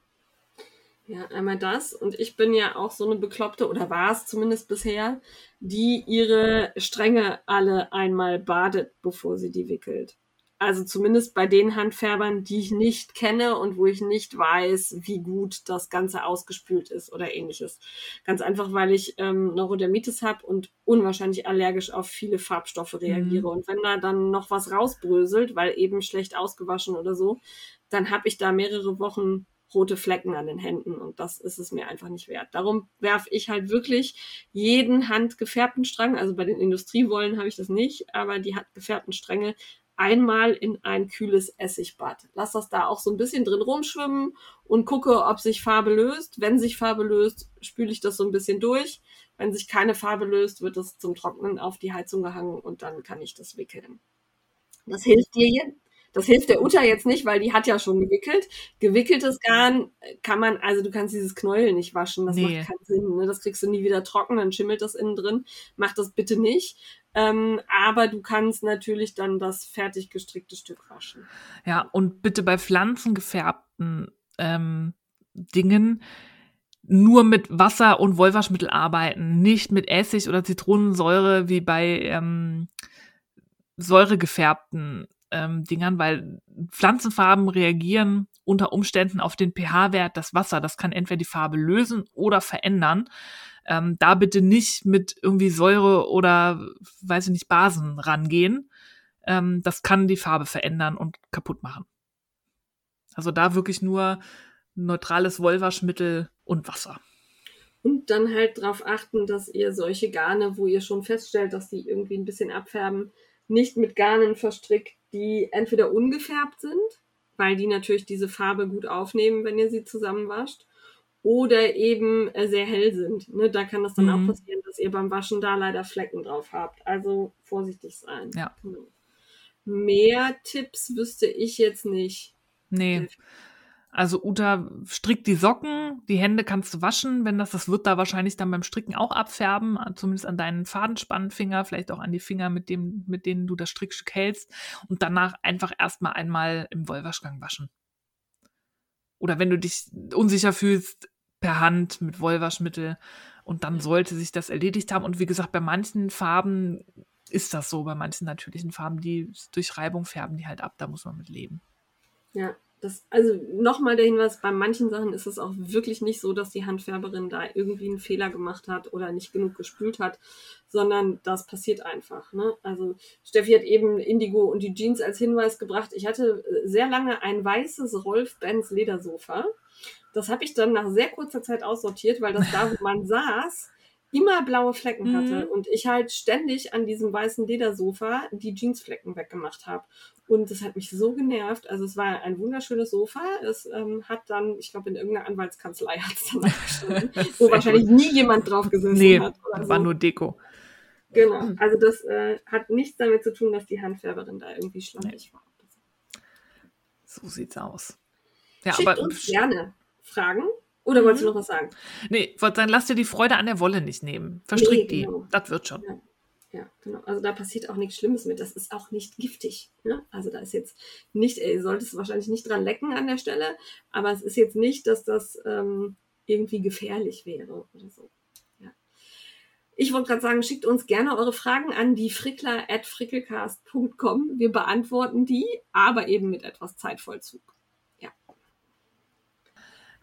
A: Ja, einmal das. Und ich bin ja auch so eine Bekloppte, oder war es zumindest bisher, die ihre Stränge alle einmal badet, bevor sie die wickelt. Also zumindest bei den Handfärbern, die ich nicht kenne und wo ich nicht weiß, wie gut das Ganze ausgespült ist oder ähnliches. Ganz einfach, weil ich ähm, Neurodermitis habe und unwahrscheinlich allergisch auf viele Farbstoffe reagiere. Mhm. Und wenn da dann noch was rausbröselt, weil eben schlecht ausgewaschen oder so, dann habe ich da mehrere Wochen rote Flecken an den Händen und das ist es mir einfach nicht wert. Darum werfe ich halt wirklich jeden handgefärbten Strang, also bei den Industriewollen habe ich das nicht, aber die handgefärbten Stränge einmal in ein kühles Essigbad. Lass das da auch so ein bisschen drin rumschwimmen und gucke, ob sich Farbe löst. Wenn sich Farbe löst, spüle ich das so ein bisschen durch. Wenn sich keine Farbe löst, wird es zum Trocknen auf die Heizung gehangen und dann kann ich das wickeln. Das hilft dir jetzt. Das hilft der Uta jetzt nicht, weil die hat ja schon gewickelt. Gewickeltes Garn kann man, also du kannst dieses Knäuel nicht waschen, das nee. macht keinen Sinn. Ne? Das kriegst du nie wieder trocken, dann schimmelt das innen drin. Mach das bitte nicht. Ähm, aber du kannst natürlich dann das fertig gestrickte Stück waschen.
B: Ja, und bitte bei pflanzengefärbten ähm, Dingen nur mit Wasser und Wollwaschmittel arbeiten, nicht mit Essig oder Zitronensäure wie bei ähm, säuregefärbten ähm, Dingern, weil Pflanzenfarben reagieren unter Umständen auf den pH-Wert des Wasser. Das kann entweder die Farbe lösen oder verändern. Ähm, da bitte nicht mit irgendwie Säure oder, weiß ich nicht, Basen rangehen. Ähm, das kann die Farbe verändern und kaputt machen. Also da wirklich nur neutrales Wollwaschmittel und Wasser.
A: Und dann halt darauf achten, dass ihr solche Garne, wo ihr schon feststellt, dass die irgendwie ein bisschen abfärben, nicht mit Garnen verstrickt, die entweder ungefärbt sind, weil die natürlich diese Farbe gut aufnehmen, wenn ihr sie zusammenwascht, oder eben äh, sehr hell sind. Ne, da kann das dann mhm. auch passieren, dass ihr beim Waschen da leider Flecken drauf habt. Also vorsichtig sein.
B: Ja.
A: Genau. Mehr Tipps wüsste ich jetzt nicht.
B: Nee. Also Uta strickt die Socken, die Hände kannst du waschen, wenn das, das wird da wahrscheinlich dann beim Stricken auch abfärben, zumindest an deinen Fadenspannfinger, vielleicht auch an die Finger, mit dem, mit denen du das Strickstück hältst und danach einfach erstmal einmal im Wollwaschgang waschen. Oder wenn du dich unsicher fühlst, per Hand mit Wollwaschmittel und dann sollte sich das erledigt haben. Und wie gesagt, bei manchen Farben ist das so, bei manchen natürlichen Farben, die durch Reibung färben die halt ab, da muss man mit leben.
A: Ja, das, also nochmal der Hinweis, bei manchen Sachen ist es auch wirklich nicht so, dass die Handfärberin da irgendwie einen Fehler gemacht hat oder nicht genug gespült hat, sondern das passiert einfach. Ne? Also Steffi hat eben Indigo und die Jeans als Hinweis gebracht. Ich hatte sehr lange ein weißes Rolf-Benz Ledersofa. Das habe ich dann nach sehr kurzer Zeit aussortiert, weil das da, wo man saß, immer blaue Flecken hatte mhm. und ich halt ständig an diesem weißen Ledersofa die Jeansflecken weggemacht habe. Und das hat mich so genervt. Also es war ein wunderschönes Sofa. Es ähm, hat dann, ich glaube, in irgendeiner Anwaltskanzlei hat es dann abgestanden, wo wahrscheinlich gut. nie jemand drauf gesessen
B: nee,
A: hat.
B: Oder war so. nur Deko.
A: Genau. Also das äh, hat nichts damit zu tun, dass die Handfärberin da irgendwie schlampig nee. war.
B: So sieht's aus.
A: Ja, Schickt aber uns gerne Fragen. Oder wolltest mhm. du noch was sagen?
B: Nee, wollte sagen, lass dir die Freude an der Wolle nicht nehmen. Verstrick nee, genau. die. Das wird schon.
A: Ja. Ja, genau. Also da passiert auch nichts Schlimmes mit. Das ist auch nicht giftig. Ne? Also da ist jetzt nicht, ihr solltet es wahrscheinlich nicht dran lecken an der Stelle, aber es ist jetzt nicht, dass das ähm, irgendwie gefährlich wäre oder so. Ja. Ich wollte gerade sagen, schickt uns gerne eure Fragen an die frickler at frickelcast.com. Wir beantworten die, aber eben mit etwas Zeitvollzug.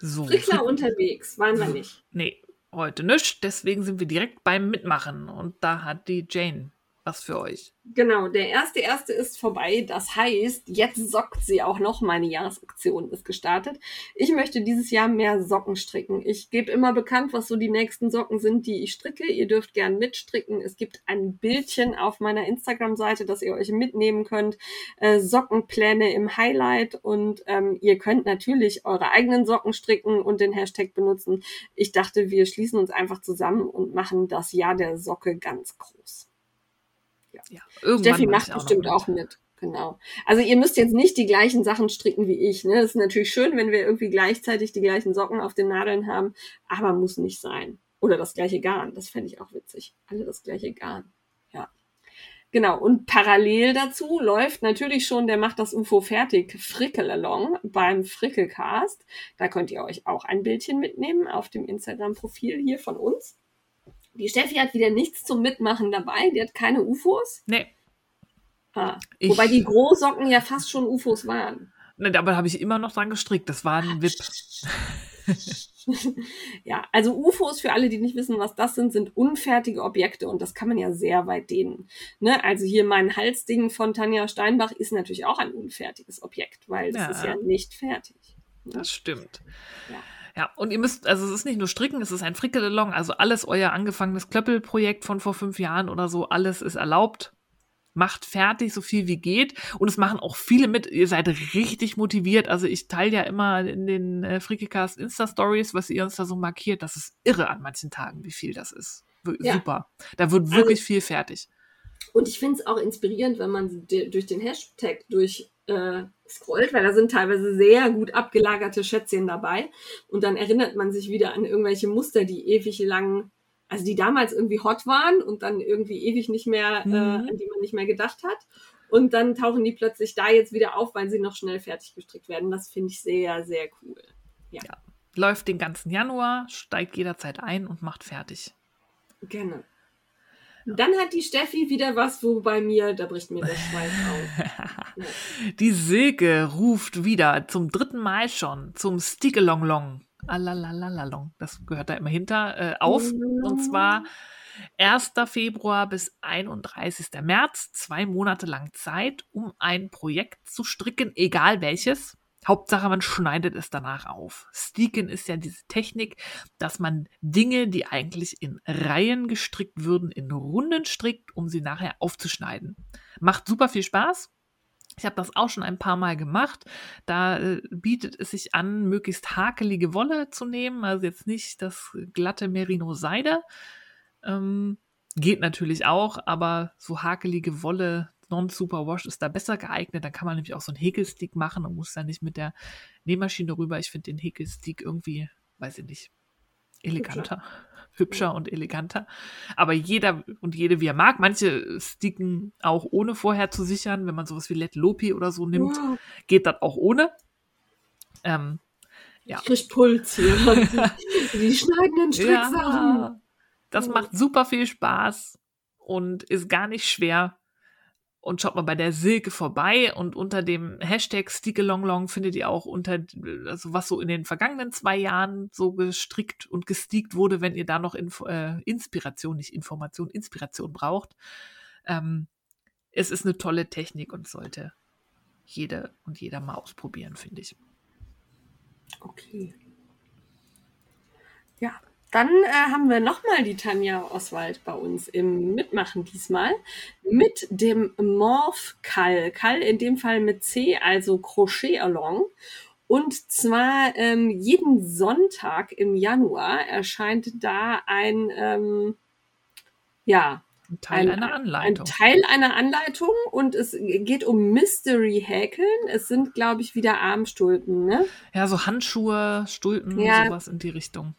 B: So.
A: Frickler unterwegs, waren wir nicht.
B: Nee, heute nicht. Deswegen sind wir direkt beim Mitmachen. Und da hat die Jane was für euch.
A: Genau, der erste erste ist vorbei. Das heißt, jetzt sockt sie auch noch. Meine Jahresaktion ist gestartet. Ich möchte dieses Jahr mehr Socken stricken. Ich gebe immer bekannt, was so die nächsten Socken sind, die ich stricke. Ihr dürft gern mitstricken. Es gibt ein Bildchen auf meiner Instagram-Seite, dass ihr euch mitnehmen könnt. Äh, Sockenpläne im Highlight und ähm, ihr könnt natürlich eure eigenen Socken stricken und den Hashtag benutzen. Ich dachte, wir schließen uns einfach zusammen und machen das Jahr der Socke ganz groß. Ja. ja Steffi macht bestimmt auch mit. auch mit. Genau. Also ihr müsst jetzt nicht die gleichen Sachen stricken wie ich. Ne? Das ist natürlich schön, wenn wir irgendwie gleichzeitig die gleichen Socken auf den Nadeln haben, aber muss nicht sein. Oder das gleiche Garn. Das fände ich auch witzig. Alle das gleiche Garn. Ja. Genau. Und parallel dazu läuft natürlich schon, der macht das UFO fertig, Frickel-Along beim Frickelcast. Da könnt ihr euch auch ein Bildchen mitnehmen auf dem Instagram-Profil hier von uns. Die Steffi hat wieder nichts zum Mitmachen dabei. Die hat keine UFOs.
B: Nee.
A: Ah, wobei die Großsocken ja fast schon UFOs waren.
B: Ne, aber habe ich immer noch dran gestrickt. Das war ein Wip.
A: ja, also UFOs, für alle, die nicht wissen, was das sind, sind unfertige Objekte und das kann man ja sehr weit dehnen. Ne? Also hier mein Halsding von Tanja Steinbach ist natürlich auch ein unfertiges Objekt, weil das ja. ist ja nicht fertig.
B: Ne? Das stimmt. Ja. Ja, und ihr müsst, also es ist nicht nur Stricken, es ist ein Frickelelong, also alles euer angefangenes Klöppelprojekt von vor fünf Jahren oder so, alles ist erlaubt. macht fertig, so viel wie geht. Und es machen auch viele mit. Ihr seid richtig motiviert. Also ich teile ja immer in den äh, Freakcast Insta-Stories, was ihr uns da so markiert. Das ist irre an manchen Tagen, wie viel das ist. Ja. Super. Da wird also wirklich also, viel fertig.
A: Und ich finde es auch inspirierend, wenn man durch den Hashtag durch äh, scrollt, weil da sind teilweise sehr gut abgelagerte Schätzchen dabei. Und dann erinnert man sich wieder an irgendwelche Muster, die ewig lang also die damals irgendwie hot waren und dann irgendwie ewig nicht mehr, mhm. äh, an die man nicht mehr gedacht hat. Und dann tauchen die plötzlich da jetzt wieder auf, weil sie noch schnell fertig gestrickt werden. Das finde ich sehr, sehr cool.
B: Ja. ja. Läuft den ganzen Januar, steigt jederzeit ein und macht fertig.
A: Gerne. Dann hat die Steffi wieder was, wo bei mir, da bricht mir der Schweiß auf.
B: Die Silke ruft wieder zum dritten Mal schon zum Stickelonglong Alalalalong, das gehört da immer hinter, äh, auf. Und zwar 1. Februar bis 31. März, zwei Monate lang Zeit, um ein Projekt zu stricken, egal welches. Hauptsache, man schneidet es danach auf. Steaken ist ja diese Technik, dass man Dinge, die eigentlich in Reihen gestrickt würden, in Runden strickt, um sie nachher aufzuschneiden. Macht super viel Spaß. Ich habe das auch schon ein paar Mal gemacht. Da äh, bietet es sich an, möglichst hakelige Wolle zu nehmen. Also jetzt nicht das glatte Merino-Seide. Ähm, geht natürlich auch, aber so hakelige Wolle, non-superwash ist da besser geeignet. Dann kann man nämlich auch so einen Häkelstick machen und muss dann nicht mit der Nähmaschine rüber. Ich finde den Häkelstick irgendwie, weiß ich nicht, eleganter. Hübscher hübscher und eleganter. Aber jeder und jede, wie er mag. Manche sticken auch ohne vorher zu sichern. Wenn man sowas wie Let Lopi oder so nimmt, wow. geht das auch ohne. Ähm,
A: ja. Ich krieg Puls hier. Die schneidenden Stricksachen. Ja,
B: das macht super viel Spaß und ist gar nicht schwer und schaut mal bei der Silke vorbei und unter dem Hashtag Stickalonglong findet ihr auch unter, also was so in den vergangenen zwei Jahren so gestrickt und gestiegt wurde, wenn ihr da noch Info, äh, Inspiration, nicht Information, Inspiration braucht. Ähm, es ist eine tolle Technik und sollte jede und jeder mal ausprobieren, finde ich.
A: Okay. Ja, dann äh, haben wir nochmal die Tanja Oswald bei uns im Mitmachen diesmal mit dem Morph Kall. Kall in dem Fall mit C, also Crochet Along. Und zwar ähm, jeden Sonntag im Januar erscheint da ein, ähm, ja,
B: ein Teil ein, einer Anleitung.
A: Ein Teil einer Anleitung und es geht um Mystery Häkeln. Es sind, glaube ich, wieder Armstulpen, ne?
B: Ja, so Handschuhe, Stulpen, ja. sowas in die Richtung.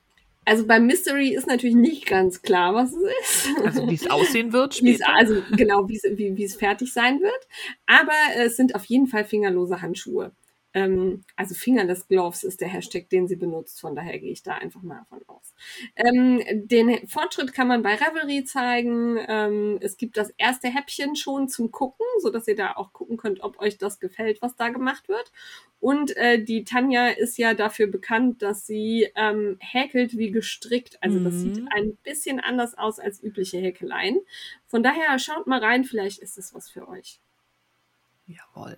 A: Also beim Mystery ist natürlich nicht ganz klar, was es ist.
B: Also wie es aussehen wird später.
A: also genau, wie es fertig sein wird. Aber es sind auf jeden Fall fingerlose Handschuhe. Ähm, also Fingerless Gloves ist der Hashtag, den sie benutzt. Von daher gehe ich da einfach mal davon aus. Ähm, den Fortschritt kann man bei Revelry zeigen. Ähm, es gibt das erste Häppchen schon zum Gucken, so dass ihr da auch gucken könnt, ob euch das gefällt, was da gemacht wird. Und äh, die Tanja ist ja dafür bekannt, dass sie ähm, häkelt wie gestrickt. Also das sieht mhm. ein bisschen anders aus als übliche Häkeleien. Von daher schaut mal rein, vielleicht ist es was für euch.
B: Jawohl.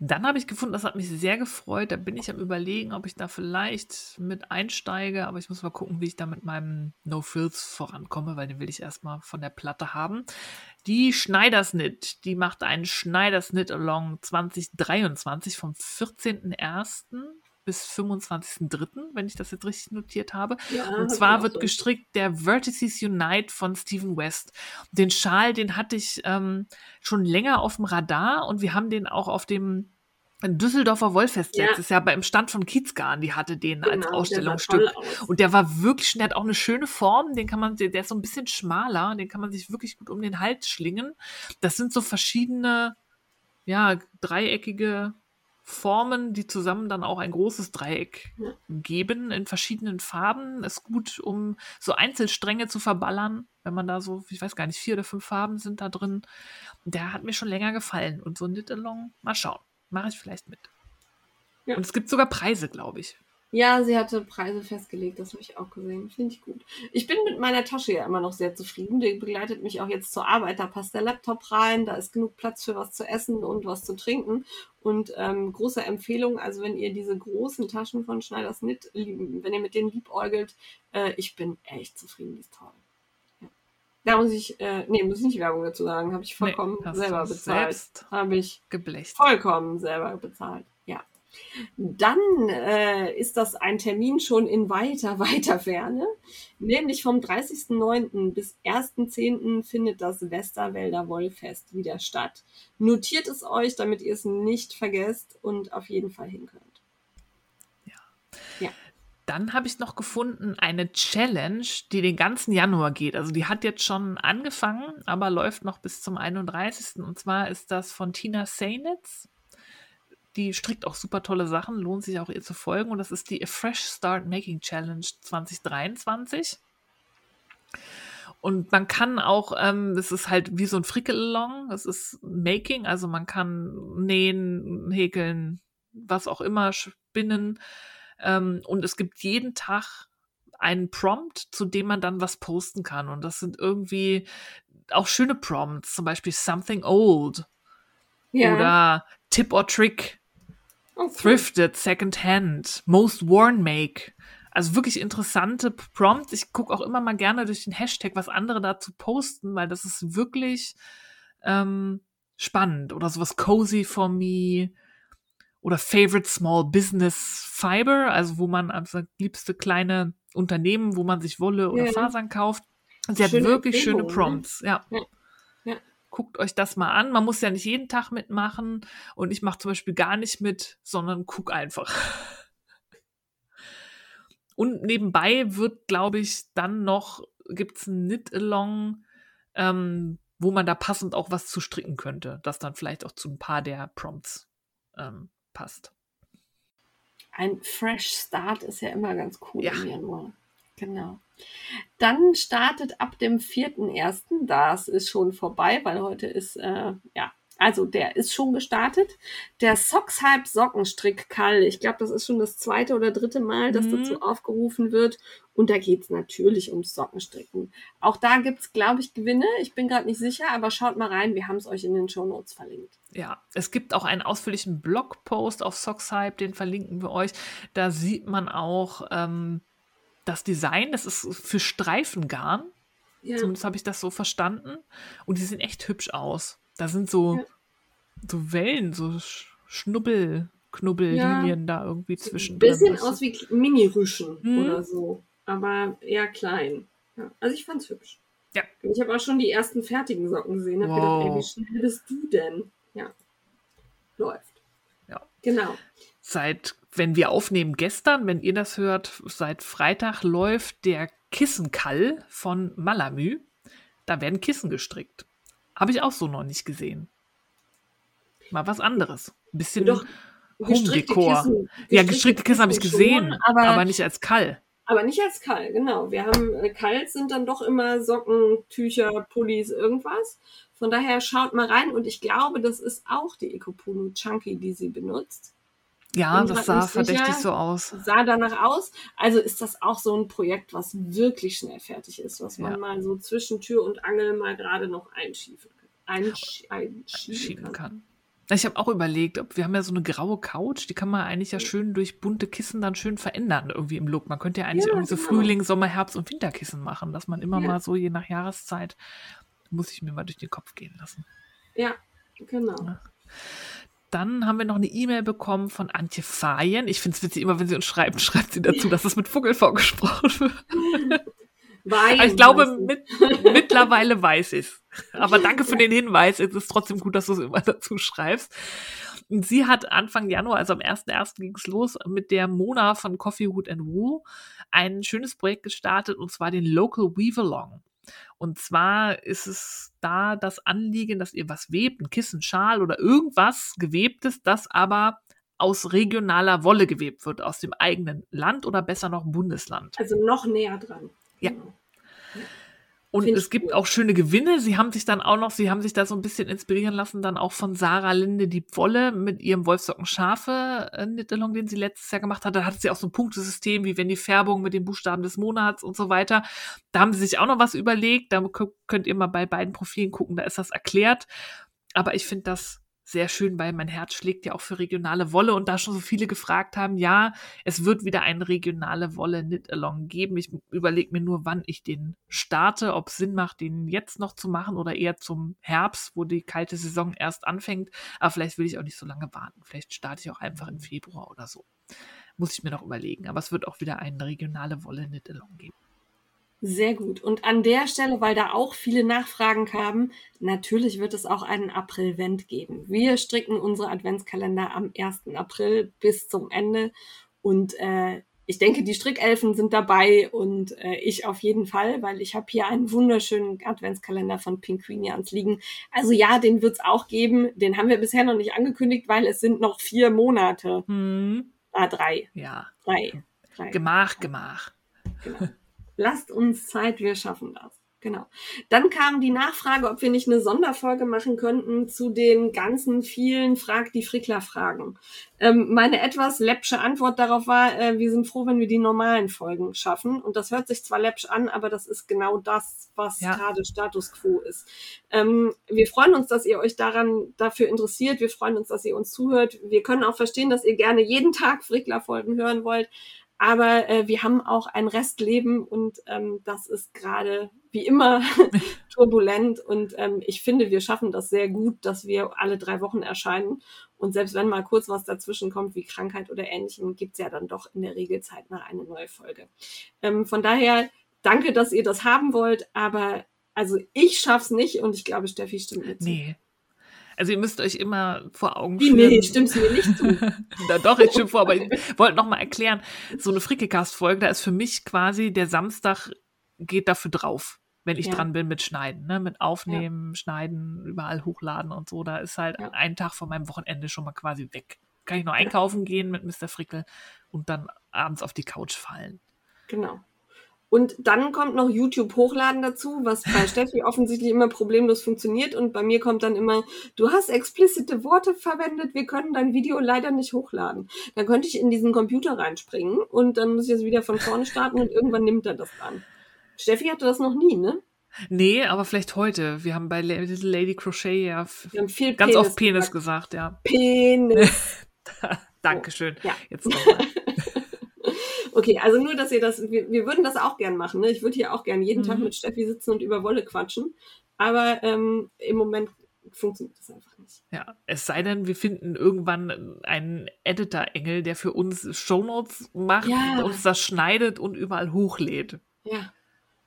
B: Dann habe ich gefunden, das hat mich sehr gefreut. Da bin ich am Überlegen, ob ich da vielleicht mit einsteige. Aber ich muss mal gucken, wie ich da mit meinem No Frills vorankomme, weil den will ich erstmal von der Platte haben. Die Schneidersnit, die macht einen Schneidersnit Along 2023 vom 14.01 bis 25.03., wenn ich das jetzt richtig notiert habe. Ja, und zwar wird so. gestrickt der Vertices Unite von Stephen West. Den Schal, den hatte ich ähm, schon länger auf dem Radar und wir haben den auch auf dem Düsseldorfer Wollfest ja. letztes Jahr beim Stand von Kiezgarn, die hatte den genau, als Ausstellungsstück. Und der war wirklich, der hat auch eine schöne Form, den kann man, der ist so ein bisschen schmaler, den kann man sich wirklich gut um den Hals schlingen. Das sind so verschiedene, ja, dreieckige Formen, die zusammen dann auch ein großes Dreieck ja. geben in verschiedenen Farben. Ist gut, um so Einzelstränge zu verballern, wenn man da so, ich weiß gar nicht, vier oder fünf Farben sind da drin. Der hat mir schon länger gefallen. Und so ein Knit-Along, mal schauen, mache ich vielleicht mit. Ja. Und es gibt sogar Preise, glaube ich.
A: Ja, sie hatte Preise festgelegt, das habe ich auch gesehen. Finde ich gut. Ich bin mit meiner Tasche ja immer noch sehr zufrieden. Die begleitet mich auch jetzt zur Arbeit. Da passt der Laptop rein, da ist genug Platz für was zu essen und was zu trinken. Und ähm, große Empfehlung, also wenn ihr diese großen Taschen von Schneiders Knit, wenn ihr mit denen liebäugelt, äh, ich bin echt zufrieden, die ist toll. Ja. Da muss ich, äh, nee, muss nicht Werbung dazu sagen, habe ich vollkommen
B: hast
A: selber bezahlt. Habe ich
B: geblecht.
A: vollkommen selber bezahlt. Dann äh, ist das ein Termin schon in weiter, weiter Ferne. Nämlich vom 30.09. bis 1.10. findet das Westerwälder Wollfest wieder statt. Notiert es euch, damit ihr es nicht vergesst und auf jeden Fall hin könnt.
B: Dann habe ich noch gefunden eine Challenge, die den ganzen Januar geht. Also die hat jetzt schon angefangen, aber läuft noch bis zum 31. Und zwar ist das von Tina Seynitz. Die strickt auch super tolle Sachen, lohnt sich auch ihr zu folgen. Und das ist die A Fresh Start Making Challenge 2023. Und man kann auch, ähm, es ist halt wie so ein Frickelong, es ist Making, also man kann nähen, häkeln, was auch immer, spinnen. Ähm, und es gibt jeden Tag einen Prompt, zu dem man dann was posten kann. Und das sind irgendwie auch schöne Prompts, zum Beispiel Something Old oder Tip or Trick,
A: Okay.
B: Thrifted, Second Hand, Most Worn Make. Also wirklich interessante Prompts. Ich gucke auch immer mal gerne durch den Hashtag, was andere dazu posten, weil das ist wirklich ähm, spannend. Oder sowas Cozy for Me oder Favorite Small Business Fiber, also wo man also liebste kleine Unternehmen, wo man sich Wolle oder
A: Ja.
B: Fasern kauft. Sie hat
A: Schöne
B: wirklich schöne
A: Empfehlungen, ne?
B: Prompts, ja.
A: Ja. Ja.
B: Guckt euch das mal an. Man muss ja nicht jeden Tag mitmachen und ich mache zum Beispiel gar nicht mit, sondern guck einfach. Und nebenbei wird, glaube ich, dann noch, gibt's ein Knit-Along, ähm, wo man da passend auch was zu stricken könnte, das dann vielleicht auch zu ein paar der Prompts ähm, passt.
A: Ein Fresh Start ist ja immer ganz cool
B: Ja.
A: im Januar. Genau. Dann startet ab dem 4.1., das ist schon vorbei, weil heute ist, äh, ja, also der ist schon gestartet. Der Socks Hype Sockenstrick Kall. Ich glaube, das ist schon das zweite oder dritte Mal, dass
B: Mhm.
A: dazu aufgerufen wird. Und da geht es natürlich ums Sockenstricken. Auch da gibt es, glaube ich, Gewinne. Ich bin gerade nicht sicher, aber schaut mal rein. Wir haben es euch in den Show Notes verlinkt.
B: Ja, es gibt auch einen ausführlichen Blogpost auf Sockshype, den verlinken wir euch. Da sieht man auch ähm, das Design, das ist für Streifengarn.
A: Ja,
B: Zumindest habe ich das so verstanden. Und die sehen echt hübsch aus. Da sind so,
A: Ja.
B: so Wellen, so Sch- Schnubbel, Knubbellinien da irgendwie zwischen.
A: bisschen aus wie Mini-Rüschen
B: Mhm.
A: oder so, aber eher klein. Ja, also ich fand's hübsch.
B: Ja.
A: Ich habe auch schon die ersten fertigen Socken gesehen. Hab
B: Wow.
A: gedacht, ey, wie schnell bist du denn? Ja. Läuft.
B: Ja.
A: Genau.
B: Seit, wenn wir aufnehmen gestern, wenn ihr das hört, seit Freitag läuft der Kissenkall von Malamü. Da werden Kissen gestrickt. Habe ich auch so noch nicht gesehen. Mal was anderes. Ein bisschen
A: Doch,
B: Home-Dekor.
A: Kissen-
B: Ja, gestrickte Kissen habe ich
A: schon,
B: gesehen,
A: aber,
B: aber
A: aber,
B: nicht als Kall.
A: nicht als Kall, genau. Wir haben äh, Kalls sind dann doch immer Socken, Tücher, Pullis, irgendwas. Von daher schaut mal rein und ich glaube, das ist auch die Ecopunu Chunky, die sie benutzt.
B: Ja, das sah verdächtig
A: sicher.
B: so aus.
A: sah danach aus. Also ist das auch so ein Projekt, was wirklich schnell fertig ist, was man
B: Ja.
A: mal so zwischen Tür und Angel mal gerade noch einschiefen einsch einschieben
B: schieben
A: kann.
B: kann. Ich habe auch überlegt, ob wir haben ja so eine graue Couch, die kann man eigentlich ja schön durch bunte Kissen dann schön verändern irgendwie im Look. Man könnte ja eigentlich
A: Ja,
B: irgendwie so
A: genau.
B: Frühling, Sommer, Herbst und Winterkissen machen, dass man immer
A: Ja.
B: mal so je nach Jahreszeit muss ich mir mal durch den Kopf gehen lassen.
A: Ja, genau.
B: Dann haben wir noch eine E-Mail bekommen von Antje Fayen. Ich finde es witzig, immer wenn sie uns schreibt, schreibt sie dazu, dass es mit Vogel vorgesprochen wird.
A: Wein,
B: ich glaube, mit, mittlerweile weiß ich es. Aber danke für den Hinweis. Es ist trotzdem gut, dass du es immer dazu schreibst. Und sie hat Anfang Januar, also am 1.1. ging es los, mit der Mona von Coffee Wood and Wool ein schönes Projekt gestartet, und zwar den Local Weave-Along. Und zwar ist es da das Anliegen, dass ihr was webt, ein Kissen, Schal oder irgendwas gewebtes, das aber aus regionaler Wolle gewebt wird, aus dem eigenen Land oder besser noch Bundesland.
A: also noch näher dran.
B: Ja.
A: Genau.
B: Und
A: Find
B: es gibt
A: cool.
B: auch schöne Gewinne. Sie haben sich dann auch noch, sie haben sich da so ein bisschen inspirieren lassen, dann auch von Sarah Linde die Wolle mit ihrem Wolfsocken Schafe äh, Knit-Along, den sie letztes Jahr gemacht hat. Da hatte sie auch so ein Punktesystem, wie wenn die Färbung mit den Buchstaben des Monats und so weiter. Da haben sie sich auch noch was überlegt. Da kö- könnt ihr mal bei beiden Profilen gucken, da ist das erklärt. Aber ich finde das sehr schön, weil mein Herz schlägt ja auch für regionale Wolle und da schon so viele gefragt haben, ja, es wird wieder eine regionale Wolle Knit Along geben. Ich überlege mir nur, wann ich den starte, ob es Sinn macht, den jetzt noch zu machen oder eher zum Herbst, wo die kalte Saison erst anfängt. Aber vielleicht will ich auch nicht so lange warten. Vielleicht starte ich auch einfach im Februar oder so. Muss ich mir noch überlegen. Aber es wird auch wieder eine regionale Wolle Knit Along geben.
A: Sehr gut. Und an der Stelle, weil da auch viele Nachfragen kamen, natürlich wird es auch einen April-Vent geben. Wir stricken unsere Adventskalender am 1. April bis zum Ende. Und äh, ich denke, die Strickelfen sind dabei und äh, ich auf jeden Fall, weil ich habe hier einen wunderschönen Adventskalender von Pinguinians liegen. Also ja, den wird's auch geben. Den haben wir bisher noch nicht angekündigt, weil es sind noch vier Monate.
B: Hm.
A: Ah, drei.
B: Ja.
A: Drei. drei.
B: Gemach, Gemach.
A: Genau. Lasst uns Zeit, wir schaffen das. Genau. Dann kam die Nachfrage, ob wir nicht eine Sonderfolge machen könnten zu den ganzen vielen Frag die Frickler Fragen. Ähm, meine etwas läppsche Antwort darauf war, äh, wir sind froh, wenn wir die normalen Folgen schaffen. Und das hört sich zwar läppsch an, aber das ist genau das, was
B: Ja.
A: gerade Status quo ist. Ähm, wir freuen uns, dass ihr euch daran dafür interessiert. Wir freuen uns, dass ihr uns zuhört. Wir können auch verstehen, dass ihr gerne jeden Tag Frickler Folgen hören wollt. Aber äh, wir haben auch ein Restleben und ähm, das ist gerade wie immer turbulent. Und ähm, ich finde, wir schaffen das sehr gut, dass wir alle drei Wochen erscheinen. Und selbst wenn mal kurz was dazwischen kommt, wie Krankheit oder ähnlichem, gibt's ja dann doch in der Regel zeitnah eine neue Folge. Ähm, von daher, danke, dass ihr das haben wollt. Aber also ich schaff's nicht und ich glaube, Steffi stimmt mit.
B: Nee. Also ihr müsst euch immer vor Augen
A: Wie,
B: führen.
A: nee, stimmt's mir nicht zu.
B: Na doch, ich stimme vor, aber ich wollte noch mal erklären, so eine Frickecast-Folge, da ist für mich quasi der Samstag geht dafür drauf, wenn ich
A: Ja.
B: dran bin mit Schneiden, ne? mit Aufnehmen, Schneiden, überall hochladen und so. Da ist halt
A: Ja.
B: ein Tag von meinem Wochenende schon mal quasi weg. Kann ich noch einkaufen gehen mit Mr. Frickel und dann abends auf die Couch fallen.
A: Genau. Und dann kommt noch YouTube hochladen dazu, was bei Steffi offensichtlich immer problemlos funktioniert. Und bei mir kommt dann immer, du hast explizite Worte verwendet, wir können dein Video leider nicht hochladen. Dann könnte ich in diesen Computer reinspringen und dann muss ich es wieder von vorne starten und irgendwann nimmt er das dann. Steffi hatte das noch nie, ne?
B: Nee, aber vielleicht heute. Wir haben bei Little Lady Crochet ja f-
A: Wir haben viel
B: ganz
A: Penis
B: oft Penis
A: gesagt.
B: gesagt, ja.
A: Penis.
B: Dankeschön.
A: Ja.
B: Jetzt nochmal.
A: Okay, also nur, dass ihr das, wir, wir würden das auch gern machen. Ne? Ich würde hier auch gern jeden Tag
B: Mhm.
A: mit Steffi sitzen und über Wolle quatschen. Aber ähm, im Moment funktioniert das einfach nicht.
B: Ja, es sei denn, wir finden irgendwann einen Editor-Engel, der für uns Shownotes macht,
A: Ja.
B: uns das schneidet und überall hochlädt.
A: Ja.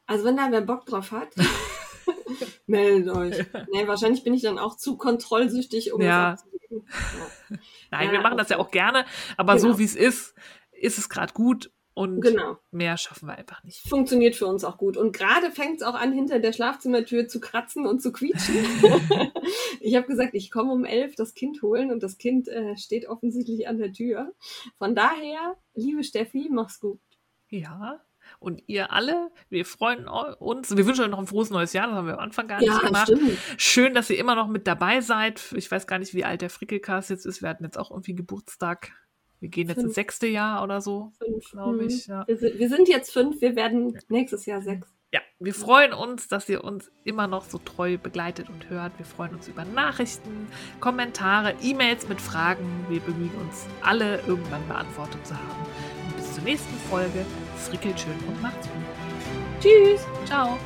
A: Also wenn da wer Bock drauf hat, meldet euch. Nee, wahrscheinlich bin ich dann auch zu kontrollsüchtig, um
B: Ja.
A: das abzugeben. Ja.
B: Nein,
A: Ja,
B: wir machen das ja auch gerne, aber
A: Genau.
B: so wie es ist, ist es gerade gut und
A: Genau.
B: mehr schaffen wir einfach nicht.
A: Funktioniert für uns auch gut. Und gerade fängt es auch an, hinter der Schlafzimmertür zu kratzen und zu quietschen. ich habe gesagt, ich komme um elf das Kind holen und das Kind äh, steht offensichtlich an der Tür. Von daher, liebe Steffi, mach's gut.
B: Ja. Und ihr alle, wir freuen eu- uns. Wir wünschen euch noch ein frohes neues Jahr. Das haben wir am Anfang gar nicht gemacht.
A: stimmt.
B: Schön, dass ihr immer noch mit dabei seid. Ich weiß gar nicht, wie alt der Frickelcast jetzt ist. Wir hatten jetzt auch irgendwie Geburtstag. Wir gehen jetzt ins
A: Fünf.
B: sechste Jahr oder so,
A: Fünf,
B: glaube
A: mhm.
B: ich. Ja.
A: Wir, sind, wir sind jetzt fünf, wir werden nächstes Jahr sechs.
B: ja, wir freuen uns, dass ihr uns immer noch so treu begleitet und hört. Wir freuen uns über Nachrichten, Kommentare, E-Mails mit Fragen. Wir bemühen uns, alle irgendwann beantwortet zu haben. Und bis zur nächsten Folge. Frickelt schön und macht's gut.
A: Tschüss!
B: Ciao.